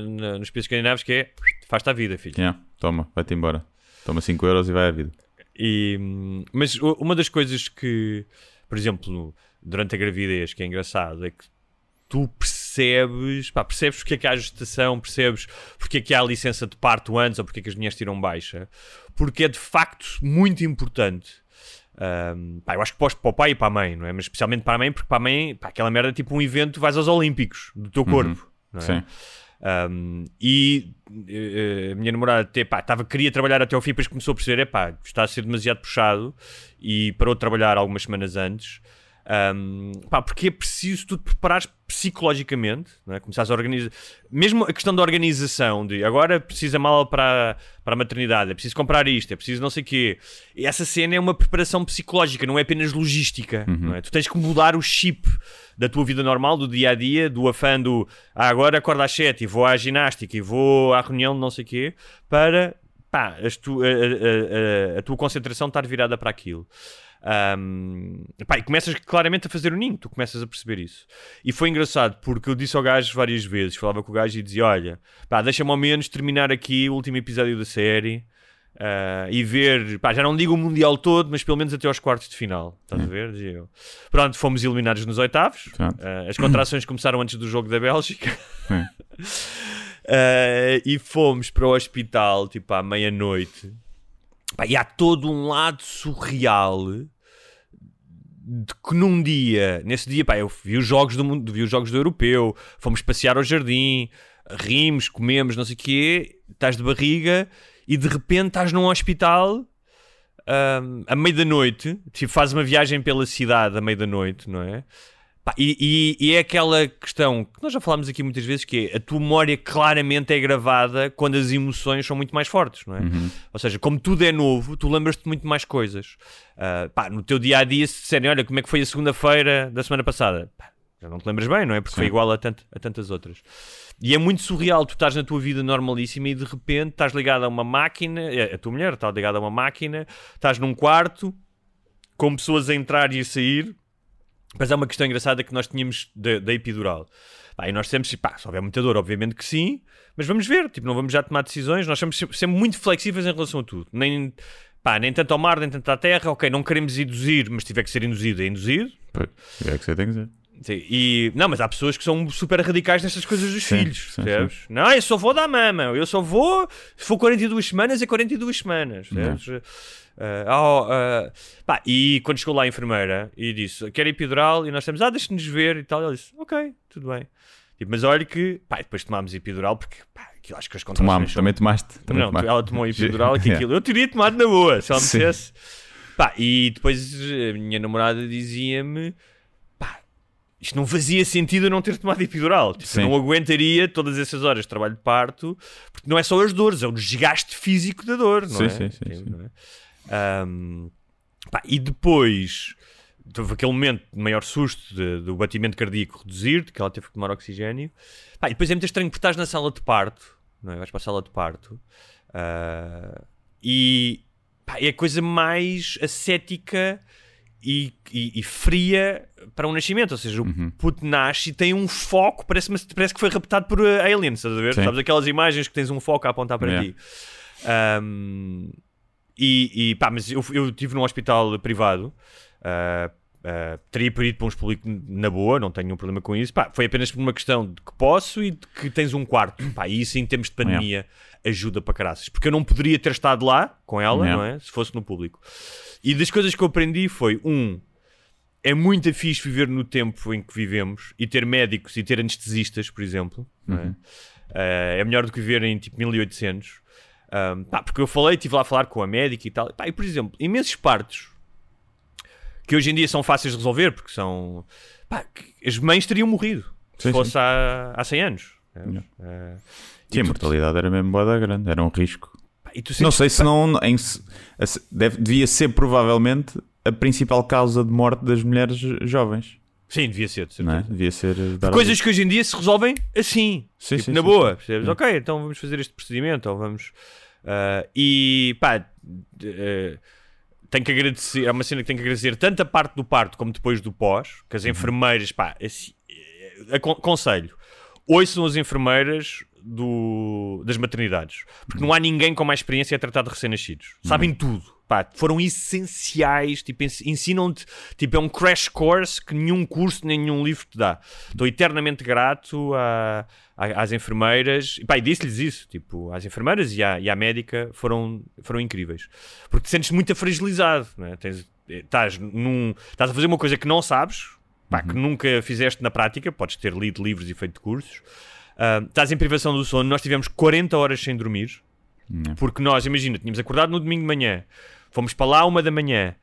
na- nos países escandinavos, que é faz-te a vida, filho. Yeah, toma, vai-te embora. Toma 5 euros e vai à vida. E, mas uma das coisas que, por exemplo, durante a gravidez, que é engraçado, é que tu percebes, pá, percebes porque é que há gestação, percebes porque é que há licença de parto antes ou porque é que as mulheres tiram baixa, porque é de facto muito importante. Hum, pá, eu acho que posto para o pai e para a mãe, não é? Mas especialmente para a mãe, porque para a mãe, pá, aquela merda é tipo um evento, vais aos Olímpicos do teu corpo, não é? Sim. Um, e eh, a minha namorada até, pá, tava, queria trabalhar até ao fim, depois começou a perceber: epá, está a ser demasiado puxado e parou de trabalhar algumas semanas antes. Um, pá, porque é preciso tu te preparares psicologicamente, não é? começares a organizar, mesmo a questão da organização, de agora precisa mal para, para a maternidade, é preciso comprar isto, é preciso não sei o quê. E essa cena é uma preparação psicológica, não é apenas logística. Não é? Tu tens que mudar o chip da tua vida normal, do dia a dia, do afã do ah, agora acordo às 7 e vou à ginástica e vou à reunião de não sei o quê, para pá, tu, a, a- a- a tua concentração estar virada para aquilo. Um, pá, e começas claramente a fazer o ninho, tu começas a perceber isso. E foi engraçado porque eu disse ao gajo várias vezes, falava com o gajo e dizia: Olha, pá, deixa-me ao menos terminar aqui o último episódio da série ah, e ver, pá, já não digo o Mundial todo, mas pelo menos até aos quartos de final. Estás a ver? Dizia eu. Pronto, fomos eliminados nos oitavos. Ah, as contrações começaram antes do jogo da Bélgica. Sim. Ah, e fomos para o hospital tipo à meia-noite. E há todo um lado surreal de que num dia, nesse dia, pá, eu vi os jogos do mundo, vi os jogos do europeu, fomos passear ao jardim, rimos, comemos, não sei o quê, estás de barriga e de repente estás num hospital ahm, à meia da noite, tipo, fazes uma viagem pela cidade à meia da noite, não é? Pá, e, e- e é aquela questão que nós já falámos aqui muitas vezes que é a tua memória claramente é gravada quando as emoções são muito mais fortes, não é? Ou seja, como tudo é novo, tu lembras-te muito mais coisas. Ah, pá, no teu dia a dia, se disserem, olha, como é que foi a segunda-feira da semana passada? Pá, Já não te lembras bem, não é? Porque foi Sim. igual a, a tantas outras. E é muito surreal, tu estás na tua vida normalíssima e de repente estás ligado a uma máquina, é, a tua mulher está ligada a uma máquina, estás num quarto com pessoas a entrar e a sair. Mas há uma questão engraçada que nós tínhamos da, da epidural. Pá, e nós sempre, pá, se houver muita dor, obviamente que sim, mas vamos ver, tipo, não vamos já tomar decisões, nós somos sempre, muito flexíveis em relação a tudo. Nem, pá, nem tanto ao mar, nem tanto à terra, ok, não queremos induzir, mas se tiver que ser induzido, é induzido. É que você tem que dizer. Sim, e, não, mas há pessoas que são super radicais nestas coisas dos Sim, filhos, sim, percebes? Não, eu só vou dar mama, eu só vou, se for 42 semanas, é 42 semanas, percebes? Ah, oh, ah, pá, e quando chegou lá a enfermeira e disse, quer epidural? E nós temos, ah, deixa-nos ver e tal, ela disse, ok, tudo bem. Tipo, mas olha que, pá, depois tomámos epidural porque, pá, aquilo acho que as contrações Tomámos, também tomaste. Também não, tomaste. ela tomou epidural que aquilo. Eu teria tomado na boa, se ela me dissesse. Pá, e depois a minha namorada dizia-me: pá, isto não fazia sentido eu não ter tomado epidural. Tipo, eu não aguentaria todas essas horas de trabalho de parto, porque não é só as dores, é o desgaste físico da dor, não Sim, é? sim, sim, Tipo, sim. não é? Ahm, pá, e depois houve aquele momento de maior susto de- do batimento cardíaco reduzir, de que ela teve que tomar oxigênio. Pá, e depois é muito estranho porque estás na sala de parto, não é? Vais para a sala de parto ah, e pá, é a coisa mais ascética e, e- e fria para um nascimento. Ou seja, o Uhum. puto nasce e tem um foco, parece, parece que foi raptado por uh, aliens, estás a ver? Sim. Sabes aquelas imagens que tens um foco a apontar para Yeah. ti. Ahm, e, e pá, mas eu, eu estive num hospital privado. ah, ah, teria ir para uns públicos na boa, não tenho nenhum problema com isso. Pá, foi apenas por uma questão de que posso e de que tens um quarto. Pá, e isso em termos de pandemia ajuda para caraças. Porque eu não poderia ter estado lá com ela, Yeah. não é? Se fosse no público. E das coisas que eu aprendi foi: um, é muito fixe viver no tempo em que vivemos e ter médicos e ter anestesistas, por exemplo. não é? Eh, é melhor do que viver em tipo 1800. Ahm, pá, porque eu falei, estive lá a falar com a médica e tal. Pá, e por exemplo, imensos partos que hoje em dia são fáceis de resolver porque são. pá, as mães teriam morrido se Sim, fosse sim. há, há 100 anos. Eh, Sim, a e mortalidade era mesmo boa da grande, era um risco. Não sei se não. Em, deve- devia ser provavelmente a principal causa de morte das mulheres jovens. Sim, devia ser, de Não é? Devia ser. Coisas que hoje em dia se resolvem assim, Sim, tipo, sim, na sim, boa, percebes? Ok, então vamos fazer este procedimento, ou vamos. Ah, e pá, eh, tenho que agradecer, é uma cena que tenho que agradecer tanto a parte do parto como depois do pós, que Uhum. as enfermeiras, pá, assim, eh, acon- aconselho, ouçam as enfermeiras do, das maternidades, porque não há ninguém com mais experiência a tratar de recém-nascidos, sabem tudo. Pá, foram essenciais, tipo, ens- ensinam-te, tipo, é um crash course que nenhum curso, nem nenhum livro te dá. Estou eternamente grato a- a- às enfermeiras, e pá, e disse-lhes isso, tipo, às enfermeiras e à, e à médica foram, foram incríveis. Porque te sentes muito fragilizado, não é? Tens- estás, num, estás a fazer uma coisa que não sabes, pá, que nunca fizeste na prática, podes ter lido livros e feito cursos, Ah, estás em privação do sono, nós tivemos 40 horas sem dormir, porque nós, imagina, tínhamos acordado no domingo de manhã, fomos para lá uma da manhã,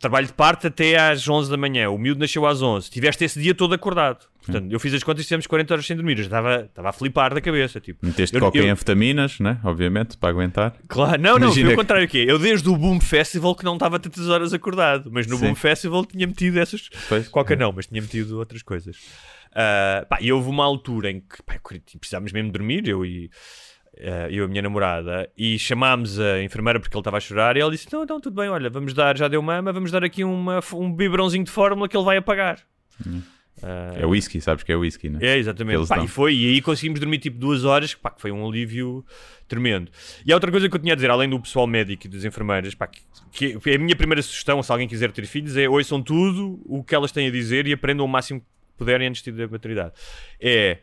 trabalho de parte até às 11 da manhã, o miúdo nasceu às 11, tiveste esse dia todo acordado. Portanto, eu fiz as contas e tivemos 40 horas sem dormir, eu já estava, estava a flipar da cabeça, tipo. Meteste coca eu- anfetaminas, né? Obviamente, para aguentar. Claro, não, não, Imagina foi o que- contrário que é. Eu desde o Boom Festival que não estava tantas horas acordado, mas no Sim. Boom Festival tinha metido essas. Pois. Coca não, mas tinha metido outras coisas. Ah, pá, e houve uma altura em que pá, eu queria- precisávamos mesmo dormir, eu e, ah, eu e a minha namorada, e chamámos a enfermeira porque ele estava a chorar, e ela disse: Não, não, tudo bem, olha, vamos dar, já deu mama, vamos dar aqui uma, um biberãozinho de fórmula que ele vai apagar. Ah, É whisky, sabes que é whisky, né? é, exatamente. Pá, e foi, e aí conseguimos dormir tipo duas horas, pá, que foi um alívio tremendo. E há outra coisa que eu tinha a dizer, além do pessoal médico e das enfermeiras, pá, que, que a minha primeira sugestão, se alguém quiser ter filhos, é ouçam tudo o que elas têm a dizer e aprendam o máximo que puderem antes da maternidade. É.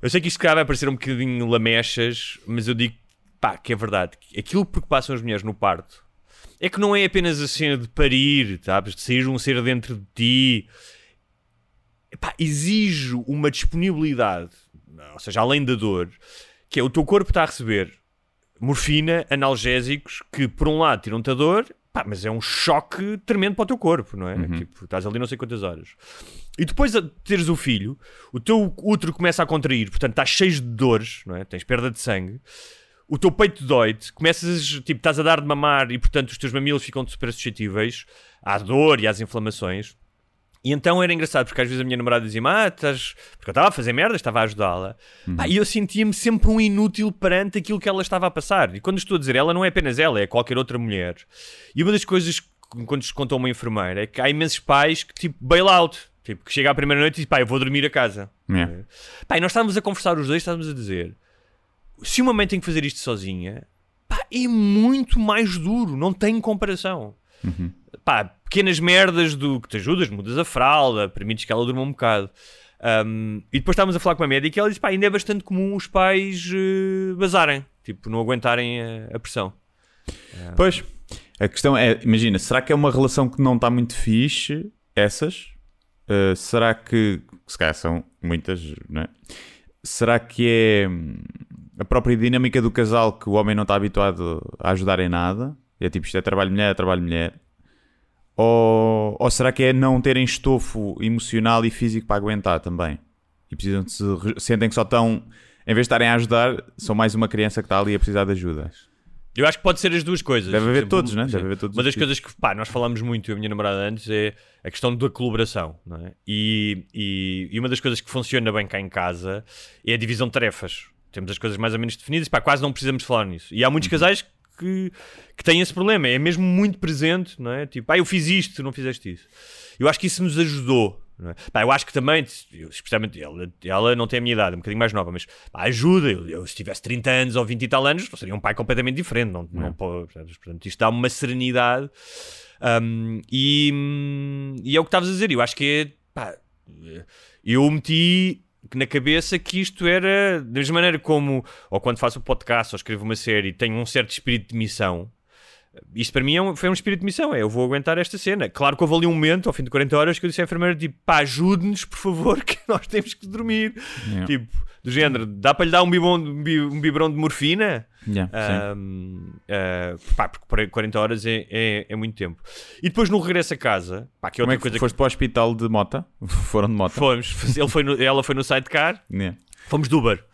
Eu sei que isto calhar vai parecer um bocadinho lamechas, mas eu digo, pá, que é verdade. Aquilo por que passam as mulheres no parto é que não é apenas a cena de parir, sabes? De sair um ser dentro de ti epá, exige uma disponibilidade, ou seja, além da dor, que é o teu corpo está a receber morfina, analgésicos, que por um lado tiram-te a dor, mas é um choque tremendo para o teu corpo, não é? Tipo, estás ali não sei quantas horas. E depois de teres o filho, o teu útero começa a contrair, portanto estás cheio de dores, não é? Tens perda de sangue. O teu peito dói-te, começas, tipo, estás a dar de mamar e, portanto, os teus mamilos ficam super suscetíveis à dor e às inflamações. E então era engraçado, porque às vezes a minha namorada dizia-me, ah, estás. Porque eu estava a fazer merda, estava a ajudá-la. Pá, E eu sentia-me sempre um inútil perante aquilo que ela estava a passar. E quando estou a dizer ela, não é apenas ela, é qualquer outra mulher. E uma das coisas que quando nos contou uma enfermeira é que há imensos pais que, tipo, bail out. Tipo, que chega à primeira noite e diz, pá, eu vou dormir a casa. Yeah. Pá, e nós estávamos a conversar os dois, estávamos a dizer: se uma mãe tem que fazer isto sozinha, pá, é muito mais duro, não tem comparação. Pá, pequenas merdas do que te ajudas, mudas a fralda, permites que ela durma um bocado. Um, e depois estávamos a falar com a médica e ela disse: pá, ainda é bastante comum os pais eh, bazarem, tipo, não aguentarem a, a pressão. Pois, a questão é, imagina, será que é uma relação que não está muito fixe, essas? Uh, será que, se calhar são muitas, não é? Será que é hum, a própria dinâmica do casal que o homem não está habituado a ajudar em nada? É tipo, isto é trabalho-mulher, é trabalho-mulher. Ou, ou será que é não terem estofo emocional e físico para aguentar também? E precisam de se, sentem que só estão, em vez de estarem a ajudar, são mais uma criança que está ali a precisar de ajuda. Eu acho que pode ser as duas coisas. Deve haver todos, né? sim. Deve haver todos Uma das tipos. coisas que pá, nós falamos muito, eu e a minha namorada antes, é a questão da colaboração. Não é? e, e, e uma das coisas que funciona bem cá em casa é a divisão de tarefas. Temos as coisas mais ou menos definidas, pá, quase não precisamos falar nisso. E há Uhum. muitos casais que, que têm esse problema, é mesmo muito presente, não é? Tipo, ah, eu fiz isto, tu não fizeste isso. Eu acho que isso nos ajudou. Não é? Pá, eu acho que também, especialmente ela, ela não tem a minha idade, é um bocadinho mais nova, mas pá, ajuda. Eu, eu, se tivesse 30 anos ou 20 e tal anos, seria um pai completamente diferente. Não, não, pode- portanto, isto dá uma serenidade. Um, e, hum, e é o que estavas a dizer. Eu acho que é. Pá, eu meti na cabeça que isto era da mesma maneira como, ou quando faço um podcast ou escrevo uma série, tenho um certo espírito de missão. Isto para mim é um- foi um espírito de missão, é eu vou aguentar esta cena. Claro que houve ali um momento, ao fim de 40 horas, que eu disse à enfermeira: tipo, pá, ajude-nos, por favor, que nós temos que dormir. Yeah. Tipo, do género, dá para lhe dar um biberão, um bi- biberão de morfina? Yeah. Um, uh, pá, porque por 40 horas é, é, é muito tempo. E depois no regresso a casa, pá, que é Como outra é que coisa foste para o hospital de Mota? Foram de que Mota? fomos. Ele foi no- ela foi no sidecar, Yeah. fomos de Uber.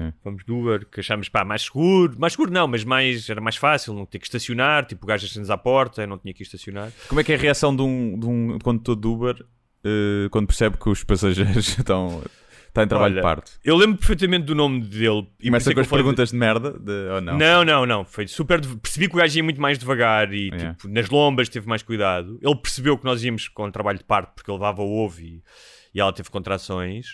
Sim. Fomos de Uber, que achámos pá, mais seguro. Mais seguro não, mas mais, era mais fácil, não ter que estacionar. Tipo, o gajo nos à porta, eu não tinha que estacionar. Como é que é a reação de um, de um condutor de Uber eh, quando percebe que os passageiros estão, estão em trabalho Olha, de parte? Eu lembro perfeitamente do nome dele. E Começa é com as falei de- perguntas de merda? De, ou não? Não, não, não. Foi super. de- Percebi que o gajo ia muito mais devagar e Yeah. tipo, nas lombas teve mais cuidado. Ele percebeu que nós íamos com trabalho de parte porque ele levava o ovo e, e ela teve contrações.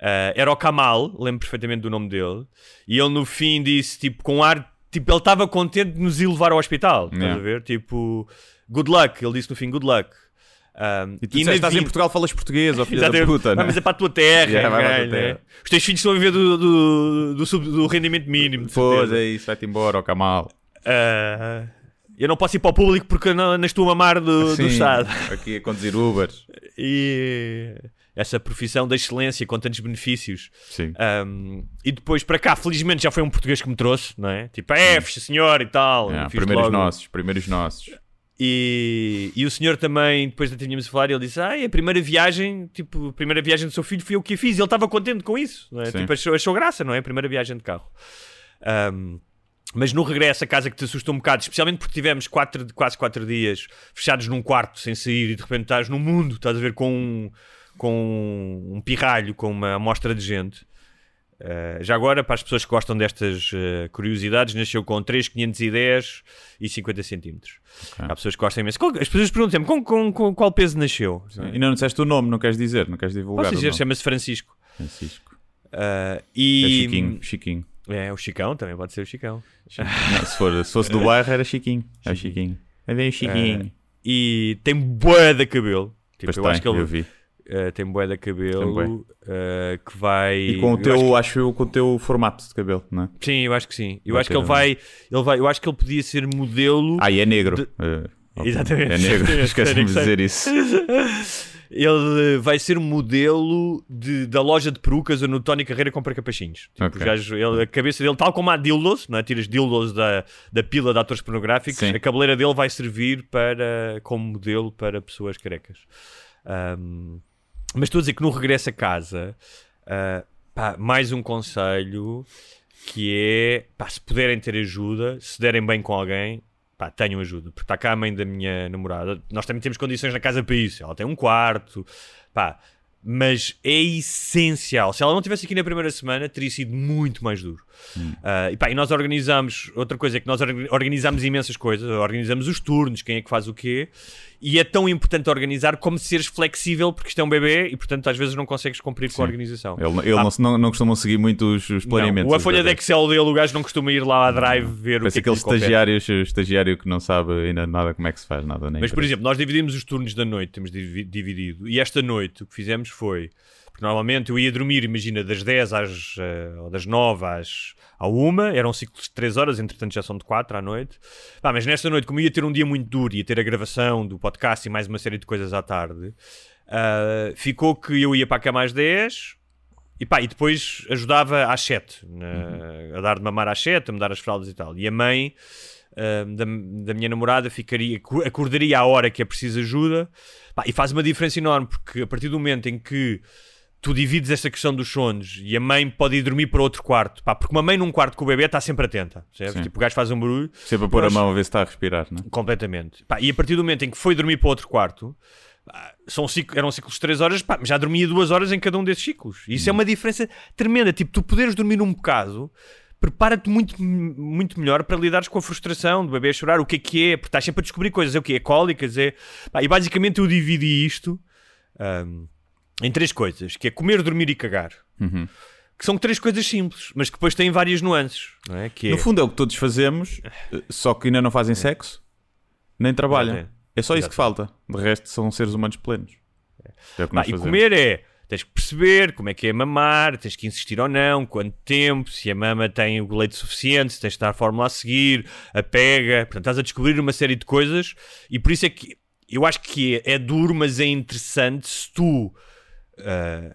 Ah, era o Kamal, lembro perfeitamente do nome dele. E ele no fim disse, tipo, com ar. Tipo, ele estava contente de nos ir levar ao hospital. Estás Yeah. a ver? Tipo, good luck. Ele disse no fim, good luck. Ah, E tu na disseste, estás em Portugal, falas português, ó filho da puta, não Vamos é? para a tua terra, Yeah, vai para a tua caralho, né? terra. Os teus filhos estão a viver do, do, do, sub- do rendimento mínimo. Pois é isso, vai-te embora, ó Kamal. Ah, eu não posso ir para o público porque não, não estou a mamar do, do Sim, Estado. Aqui a conduzir Ubers. E essa profissão da excelência com tantos benefícios. Sim. Um, e depois para cá, felizmente, já foi um português que me trouxe, não é? Tipo, é, senhor e tal. Yeah, Fiz primeiros logo. nossos, primeiros nossos. E, e o senhor também, depois de tínhamos a falar, ele disse: Ah, a primeira viagem, tipo, a primeira viagem do seu filho foi eu que a fiz. E ele estava contente com isso, não é? Sim. Tipo, achou, achou graça, não é? A primeira viagem de carro. Um, mas no regresso a casa que te assustou um bocado, especialmente porque tivemos quatro, quase quatro dias fechados num quarto sem sair e de repente estás no mundo, estás a ver com um, com um pirralho, com uma amostra de gente. Uh, já agora, para as pessoas que gostam destas uh, curiosidades, nasceu com 3, 510 e 50 centímetros. Há pessoas que gostam imenso. As pessoas perguntam-me com, com, com qual peso nasceu? E não disseste o nome, não queres dizer, não queres divulgar Posso dizer, chama-se Francisco. Francisco. Uh, É e... Chiquinho, Chiquinho. É, o Chicão também pode ser o Chicão. Não, se, for, se fosse do bairro era Chiquinho. É o Chiquinho. É bem o Chiquinho. E tem bué de cabelo. Tipo, eu tem, acho que ele eu vi. Uh, tem bué de cabelo uh, que vai... E com o eu teu, acho acho eu, com o teu formato de cabelo, não é? que- Sim, eu acho que sim. Eu Vai acho que ele um- vai, ele vai... Eu acho que ele podia ser modelo... Ah, e é negro. De- ok. Exatamente. É negro, Sei, esqueci-me de dizer isso. Ele vai ser modelo de- da loja de perucas onde o Tony Carreira compra capachinhos. Tipo, Ok. os gajos- ele- a cabeça dele, tal como há dildos, não é? tiras dildos da, da pila de atores pornográficos, Sim. a cabeleira dele vai servir para, como modelo para pessoas carecas. Ahm, mas estou a dizer que no regresso a casa, ah, pá, mais um conselho que é, pá, se puderem ter ajuda, se derem bem com alguém, pá, tenham ajuda, porque está cá a mãe da minha namorada. Nós também temos condições na casa para isso. Ela tem um quarto, pá, mas é essencial. Se ela não tivesse aqui na primeira semana, teria sido muito mais duro. Hum. Uh, e, pá, e nós organizamos, outra coisa é que nós orga- organizamos imensas coisas, organizamos os turnos, quem é que faz o quê, e é tão importante organizar como seres flexível, porque isto é um bebê e, portanto, às vezes não consegues cumprir com a organização. Ele, ele Ah, não, não, não costumam seguir muito os, os planeamentos. não, a folha de. Excel dele, o gajo não costuma ir lá à Drive ver o Parece que é que aquele estagiário, estagiário que não sabe ainda nada como é que se faz nada. Nem Mas, por exemplo, nós dividimos os turnos da noite, temos divi- dividido, e esta noite o que fizemos foi, porque normalmente eu ia dormir, imagina, das 10 às, eh, ou das 9 às, à 1, eram ciclos de 3 horas, entretanto já são de 4 à noite. Pá, mas nesta noite, como ia ter um dia muito duro, ia ter a gravação do podcast e mais uma série de coisas à tarde, ah, ficou que eu ia para a cama às 10, e pá, e depois ajudava às 7, na- a dar de mamar às 7, a mudar as fraldas e tal. E a mãe ah, da, da minha namorada ficaria, acordaria à hora que é preciso ajuda. Pá, e faz uma diferença enorme, porque a partir do momento em que tu divides esta questão dos sonos e a mãe pode ir dormir para outro quarto, pá, porque uma mãe num quarto com o bebê está sempre atenta? Sim. Tipo, o gajo faz um barulho, Sempre a pôr a mão a ver se está a respirar, não é? Completamente. Pá, e a partir do momento em que foi dormir para outro quarto, pá, são ciclo- eram ciclos de 3 horas, pá, já dormia 2 horas em cada um desses ciclos. E isso é uma diferença tremenda. Tipo, tu poderes dormir um bocado, prepara-te muito, muito melhor para lidares com a frustração do bebê a chorar, o que é que é, porque estás sempre a descobrir coisas. É o que é cólicas, é. Pá, e basicamente eu dividi isto ahm, em três coisas: que é comer, dormir e cagar. Uhum. Que são três coisas simples, mas que depois têm várias nuances. Não é? Que é No fundo é o que todos fazemos, eh, só que ainda não fazem sexo, nem trabalham. Exatamente. É só isso que falta. De resto, são seres humanos plenos. É nós e comer é, tens que perceber como é que é mamar, tens que insistir ou não, quanto tempo, se a mama tem o leite suficiente, se tens de estar a fórmula a seguir, a pega, portanto estás a descobrir uma série de coisas e por isso é que eu acho que é, é duro, mas é interessante se tu ah,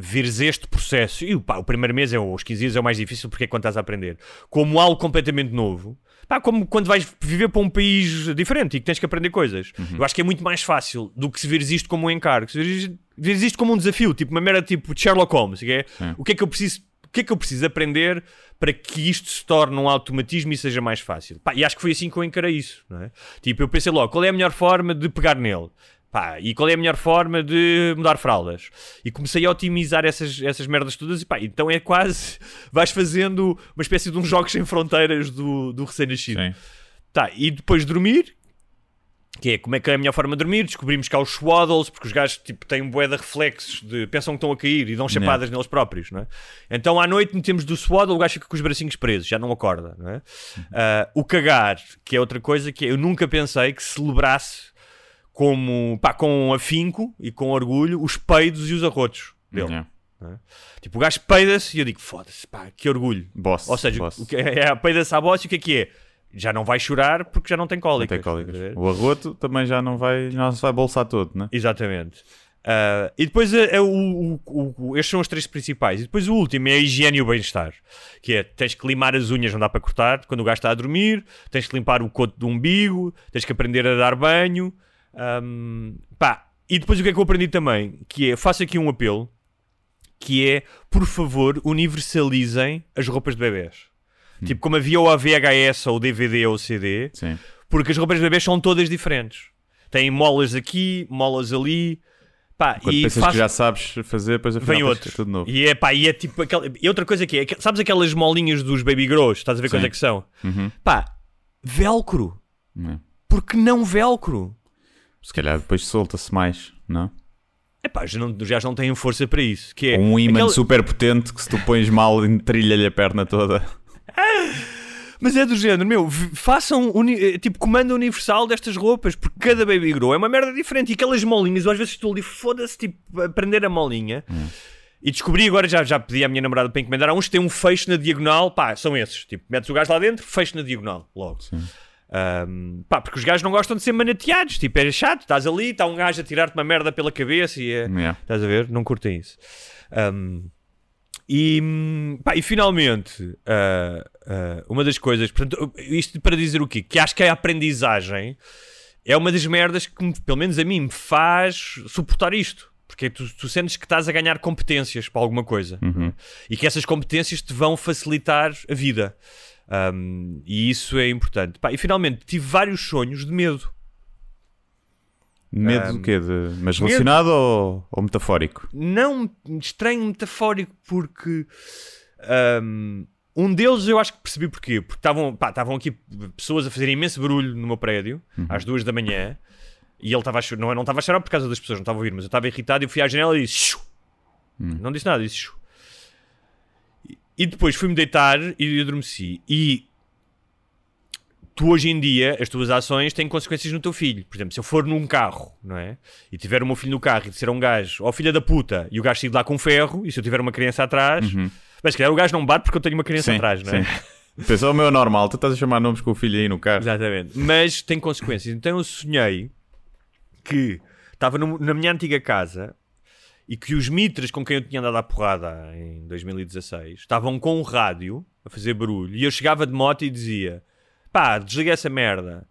vires este processo, e pá, o primeiro mês, é, o- os 15 dias é o mais difícil porque é quando estás a aprender, como algo completamente novo, pá, como quando vais viver para um país diferente e que tens que aprender coisas. Eu acho que é muito mais fácil do que se vires isto como um encargo, se vires, vires isto como um desafio, tipo uma merda tipo Sherlock Holmes, que é, o que é que eu preciso. O que é que eu preciso aprender para que isto se torne um automatismo e seja mais fácil? Pá, e acho que foi assim que eu encarei isso. Não é? Tipo, eu pensei logo, qual é a melhor forma de pegar nele? Pá, e qual é a melhor forma de mudar fraldas? E comecei a otimizar essas, essas merdas todas. E pá, então é quase. Vais fazendo uma espécie de uns jogos sem fronteiras do, do recém-nascido. Tá, e depois dormir, que é como é que é a melhor forma de dormir. Descobrimos que há os swaddles, porque os gajos tipo, têm um bué de reflexos, de, pensam que estão a cair e dão chapadas neles próprios, não é? Então à noite metemos do swaddle, o gajo fica com os bracinhos presos, já não acorda, não é? Ah, o cagar, que é outra coisa que eu nunca pensei que celebrasse como, pá, com afinco e com orgulho os peidos e os arrotos dele. Yeah. Tipo, o gajo peida-se e eu digo, foda-se, pá, que orgulho. Boss. Ou seja, boss. o que é, é, peida-se à bosta e o que é que é? Já não vai chorar porque já não tem Não cólicas. tem cólicas. O arroto também já não vai, não se vai bolsar todo, né? Exatamente. Ah, e depois é, é o, o- o- o- estes são os três principais. E depois o último é a higiene e o bem-estar. Que é, tens que limar as unhas, não dá para cortar, quando o gajo está a dormir, tens que limpar o coto do umbigo, tens que aprender a dar banho. Ahm, pá. E depois o que é que eu aprendi também? Que é, faço aqui um apelo, que é, por favor, universalizem as roupas de bebés. Tipo, como havia o VHS ou o DVD ou o CD, Sim. porque as roupas de bebês são todas diferentes. Têm molas aqui, molas ali. Pá, Quando e pensas faz- que já sabes fazer, depois afinal vem outro. tudo novo. E é, pá, e é tipo aquela... E outra coisa que é, sabes aquelas molinhas dos baby grows? Estás a ver quais é que são? Uhum. Pá, velcro. É. Porque não velcro? Se calhar depois solta-se mais, não? É pá, já não, já não têm força para isso. Que é um imã aquela- super potente que se tu pões mal entrilha-lhe a perna toda. Mas é do género, meu, façam eh, tipo comando universal destas roupas, porque cada baby grow é uma merda diferente. E aquelas molinhas, eu às vezes estou ali, foda-se, tipo, a prender a molinha. E descobri agora, já, já pedi à minha namorada para encomendar, há uns que têm um fecho na diagonal, pá, são esses. Tipo, metes o gajo lá dentro, fecho na diagonal, logo. Ahm, pá, porque os gajos não gostam de ser manateados, tipo, é chato, estás ali, está um gajo a tirar-te uma merda pela cabeça e é. Yeah. Estás a ver? Não curtem isso. Ahm, e, pá, e finalmente, ah, ah, uma das coisas, portanto, isto para dizer o quê? Que acho que a aprendizagem é uma das merdas que, pelo menos a mim, me faz suportar isto. Porque tu, tu sentes que estás a ganhar competências para alguma coisa é? e que essas competências te vão facilitar a vida. Um, e isso é importante. Pá, e finalmente tive vários sonhos de medo. Medo do quê? De... Mas relacionado ou, ou metafórico? Não estranho metafórico, porque um, um deles eu acho que percebi porquê. Porque estavam aqui pessoas a fazerem imenso barulho no meu prédio às duas da manhã e ele estava a chorar. Não, não estava a chorar por causa das pessoas, não estava a ouvir, mas eu estava irritado e eu fui à janela e disse: "Shoo!" Não disse nada, disse! E- depois fui-me deitar e adormeci. E tu hoje em dia, as tuas ações têm consequências no teu filho. Por exemplo, se eu for num carro, não é? E tiver o meu filho no carro e disser a um gajo, ó filha da puta, e o gajo sair de lá com ferro, e se eu tiver uma criança atrás, mas se calhar o gajo não bate porque eu tenho uma criança atrás, não é? sim. Pensa, o meu normal, tu estás a chamar nomes com o filho aí no carro. Exatamente. Mas tem consequências. Então eu sonhei que estava na minha antiga casa e que os mitras com quem eu tinha andado à porrada em 2016 estavam com um rádio a fazer barulho e eu chegava de moto e dizia pá, desliga essa merda.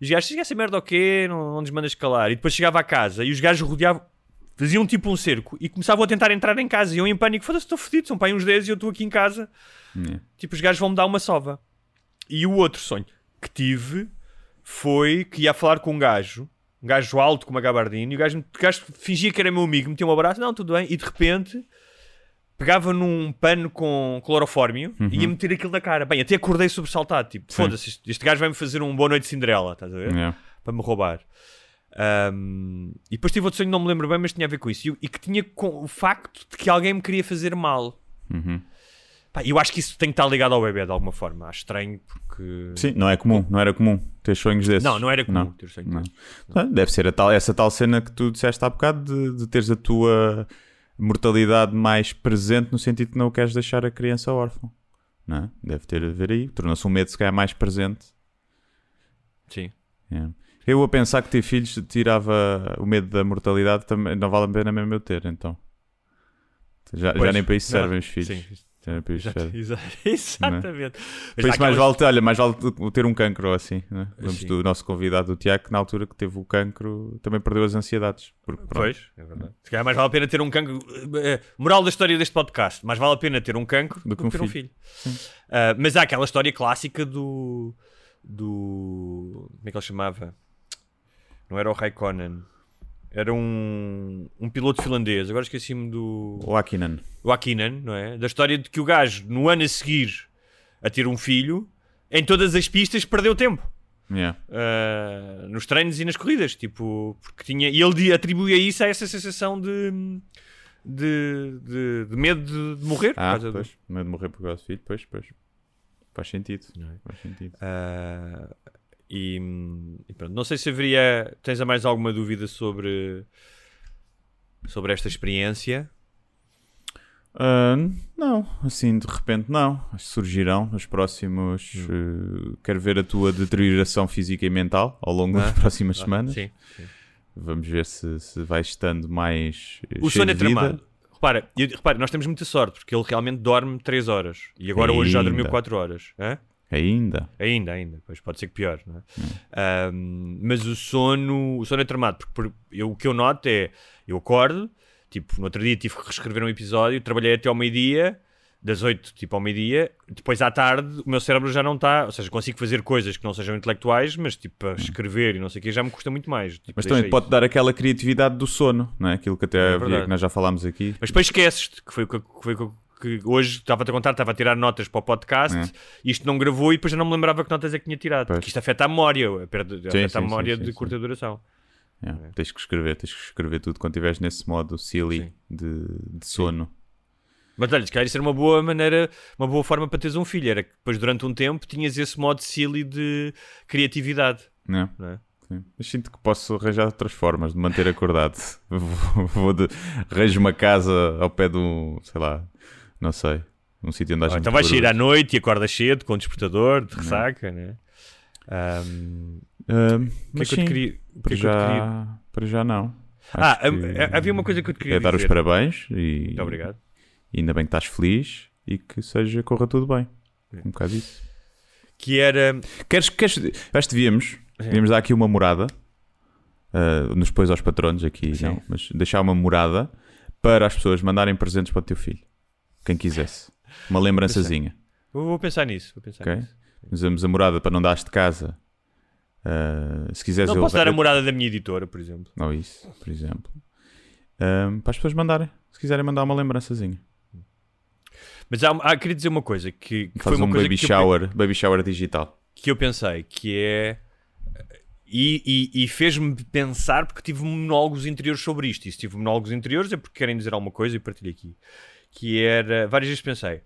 E os gajos, desliga essa merda o quê? Não, não nos mandas calar. E depois chegava à casa e os gajos rodeavam, faziam tipo um cerco e começavam a tentar entrar em casa. E eu em pânico, foda-se, estou fodido, são aí uns 10 e eu estou aqui em casa. Tipo, os gajos vão me dar uma sova. E o outro sonho que tive foi que ia falar com um gajo, um gajo alto com uma gabardina, e o gajo, o gajo fingia que era meu amigo, metia um abraço, não, tudo bem, e de repente pegava num pano com clorofórmio e ia meter aquilo na cara. Bem, até acordei sobressaltado, tipo, foda-se, este, este gajo vai-me fazer um boa noite de Cinderela, estás a ver? Yeah. Para me roubar. Ahm, e depois tive outro sonho, não me lembro bem, mas tinha a ver com isso. E, e que tinha com o facto de que alguém me queria fazer mal. Uhum. Pá, eu acho que isso tem que estar ligado ao bebê de alguma forma. Acho estranho porque. Sim, não é comum, não era comum ter sonhos desses. Não, não era comum ter sonho não. Ah, Deve ser a tal, essa tal cena que tu disseste há bocado de, de teres a tua mortalidade mais presente no sentido que não queres deixar a criança órfã. Não é? Deve ter a ver aí. Tornou-se um medo se calhar mais presente. Sim. É. Eu a pensar que ter filhos tirava o medo da mortalidade também não vale a pena mesmo eu ter, então. Já, já nem para isso não, servem os filhos. sim. Para isso servem. Exa- Exatamente. Por isso mais vale, olha, mais vale ter um cancro ou assim. Né? Do nosso convidado, do Tiago, que na altura que teve o cancro também perdeu as ansiedades. Porque, pronto, Pois, é verdade. Se calhar mais vale a pena ter um cancro. eh, moral da história deste podcast: mais vale a pena ter um cancro do, que ter um filho. Ah, mas há aquela história clássica do. do. Como é que ele chamava? Não era o Raikkonen. Era um, um piloto finlandês. Agora esqueci-me do. O Akinan. o Akinan, não é? Da história de que o gajo, no ano a seguir a ter um filho, em todas as pistas perdeu tempo. Yeah. Uh, nos treinos e nas corridas, tipo, porque tinha. E ele atribuía isso a essa sensação de. de, de, de medo de, morrer. Ah, causa do- pois. Medo de morrer por causa do filho, pois, pois. Faz sentido. é? Faz sentido. Uh, e, e pronto, não sei se haveria. Tens a mais alguma dúvida sobre. sobre esta experiência? Ah, não, assim de repente não. Surgirão nos próximos. eh, quero ver a tua deterioração física e mental ao longo das Ah, próximas semanas. Sim. sim. Vamos ver se, se vai estando mais. eh, O sono é tramado. Repara, eu- repara, nós temos muita sorte porque ele realmente dorme 3 horas e agora hoje já dormiu Ainda. 4 horas. Hã? Ainda. Ainda, ainda, pois pode ser que pior, não é? Ahm, mas o sono, o sono é tramado, porque por- eu, o que eu noto é, eu acordo, tipo, no outro dia tive que reescrever um episódio, trabalhei até ao meio-dia, das 8 tipo ao meio-dia, depois à tarde o meu cérebro já não está, ou seja, consigo fazer coisas que não sejam intelectuais, mas tipo, a escrever e não sei o que já me custa muito mais. Tipo, Mas também pode isso. dar aquela criatividade do sono, não é? Aquilo que até havia, verdade. que nós já falámos aqui. Mas depois esqueces-te, que foi o que foi o que- que hoje estava-te a contar, estava a tirar notas para o podcast, É. isto não gravou e depois já não me lembrava que notas é que tinha tirado. Pois. Porque isto afeta a memória, afeta sim, a memória sim, de sim. curta duração. É, Tens que escrever, tens que escrever tudo quando estiveres nesse modo silly de, de sono. Mas olha, se calhar isso era uma boa maneira, uma boa forma para teres um filho, era que depois durante um tempo tinhas esse modo silly de criatividade. Não é? Não é? Sim. Mas sinto que posso arranjar outras formas de manter acordado. vou vou de, arranjo uma casa ao pé do, sei lá, não sei, um sítio onde haja Ou então vais sair à noite e acordas cedo com o despertador de ressaca, né? Ahm, Ahm, o que é mas que eu te sim, queria? que para, é que te queria- já, para já não. Ah, que ha- havia uma coisa que eu te queria É dar os parabéns e, Muito obrigado. e ainda bem que estás feliz e que seja, corra tudo bem. Um bocado isso. Que era. Queres, queres, acho que devíamos, devíamos dar aqui uma morada, ah, nos depois aos patronos aqui, Sim. não, mas deixar uma morada para as pessoas mandarem presentes para o teu filho, quem quisesse. Uma lembrançazinha. Vou, vou pensar nisso. Vou pensar Ok? nisso. Usamos a morada para não dares de casa. Uh, se quiseres Não eu posso dar a eu- morada da minha editora, por exemplo. Ou isso, por exemplo. Um, para as pessoas mandarem. Se quiserem mandar uma lembrançazinha. Mas há, há- queria dizer uma coisa que, que foi Faz uma um coisa baby que eu, shower, baby shower digital. que eu pensei, que é. E, e- e fez-me pensar porque tive monólogos interiores sobre isto. E se tive monólogos interiores é porque querem dizer alguma coisa e partilho aqui. Que era. Várias vezes pensei.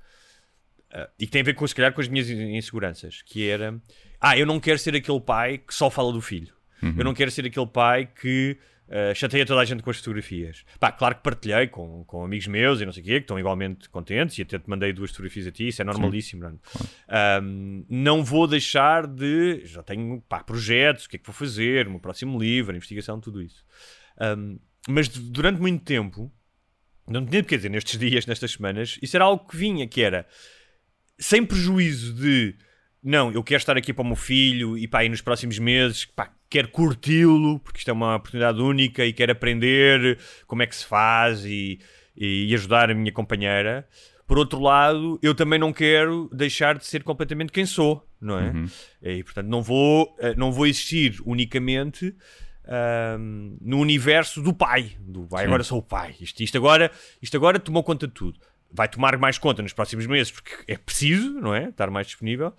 ah, e que tem a ver com, se calhar, com as minhas in- inseguranças. Que era. Ah, eu não quero ser aquele pai que só fala do filho. Eu não quero ser aquele pai que ah, chateia toda a gente com as fotografias. Pá, claro que partilhei com, com amigos meus e não sei o quê, que estão igualmente contentes e até te mandei duas fotografias a ti, isso é normalíssimo, não é? Um, não vou deixar de. Já tenho pá, projetos, o que é que vou fazer, o meu próximo livro, a investigação, tudo isso. Um, mas durante muito tempo, não tinha quer dizer, nestes dias, nestas semanas, isso era algo que vinha, que era sem prejuízo de não, eu quero estar aqui para o meu filho e pá, e nos próximos meses, pá, quero curti-lo, porque isto é uma oportunidade única e quero aprender como é que se faz e, e ajudar a minha companheira. Por outro lado, eu também não quero deixar de ser completamente quem sou, não é? E portanto não vou, eh, não vou existir unicamente ahm, no universo do pai, do pai, agora sou o pai. Isto, isto agora, isto agora tomou conta de tudo. Vai tomar mais conta nos próximos meses porque é preciso, não é? Estar mais disponível.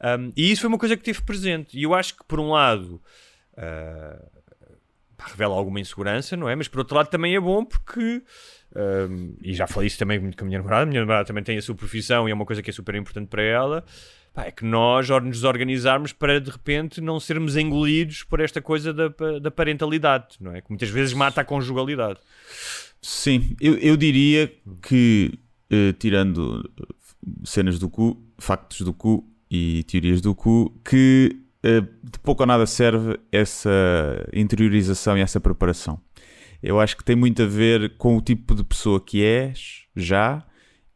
Ahm, e isso foi uma coisa que teve presente. E eu acho que por um lado pá, revela alguma insegurança, não é? Mas por outro lado também é bom porque, hum, e já falei isso também muito com a minha namorada, a minha namorada também tem a sua profissão e é uma coisa que é super importante para ela, pá, é que nós nos organizarmos para de repente não sermos engolidos por esta coisa da, da parentalidade, não é? Que muitas vezes mata a conjugalidade. Sim, eu, eu diria que, eh, tirando eh, cenas do cu, factos do cu e teorias do cu, que eh, de pouco ou nada serve essa interiorização e essa preparação. Eu acho que tem muito a ver com o tipo de pessoa que és já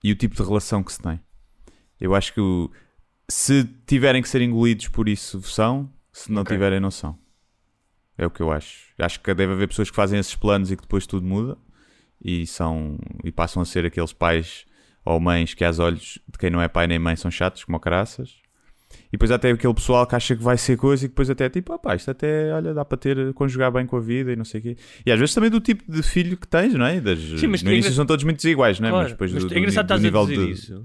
e o tipo de relação que se tem. Eu acho que o- se tiverem que ser engolidos por isso, são, se não Ok. tiverem, não são. É o que eu acho. Acho que deve haver pessoas que fazem esses planos e que depois tudo muda e são e passam a ser aqueles pais ou mães que aos olhos de quem não é pai nem mãe são chatos como caraças. E depois até aquele pessoal que acha que vai ser coisa e depois até é tipo, ah pá, isto até, olha, dá para ter, conjugar bem com a vida e não sei o quê. E às vezes também do tipo de filho que tens, não é? Das, Sim, mas no início engra- são todos muito desiguais, não é? Claro, mas depois mas do, do, é engraçado do estás nível a dizer de... isso.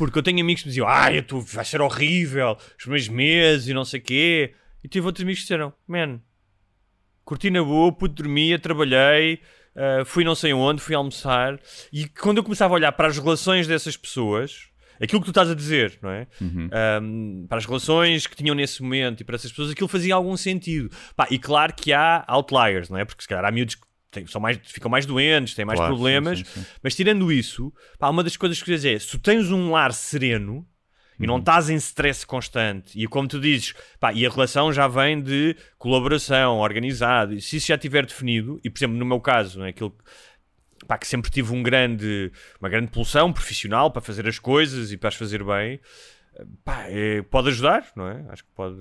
Porque eu tenho amigos que me diziam, ai, tu vai ser horrível, os primeiros meses e não sei o quê. E tive outros amigos que disseram, man, curti na boa, pude dormir, trabalhei, ah, fui não sei onde, fui almoçar. E quando eu começava a olhar para as relações dessas pessoas, aquilo que tu estás a dizer, não é? Ahm, para as relações que tinham nesse momento e para essas pessoas, aquilo fazia algum sentido. Pá, e claro que há outliers, não é? Porque se calhar há miúdos que são mais, ficam mais doentes, têm mais Claro, problemas. sim, sim, sim. Mas tirando isso, pá, uma das coisas que queria dizer é: se tu tens um lar sereno e não estás em stress constante, e como tu dizes, pá, e a relação já vem de colaboração, organizado, e se isso já estiver definido, e por exemplo, no meu caso, é aquilo que- pá, que sempre tive um grande, uma grande pulsão profissional para fazer as coisas e para as fazer bem, pá, é- pode ajudar, não é? Acho que pode,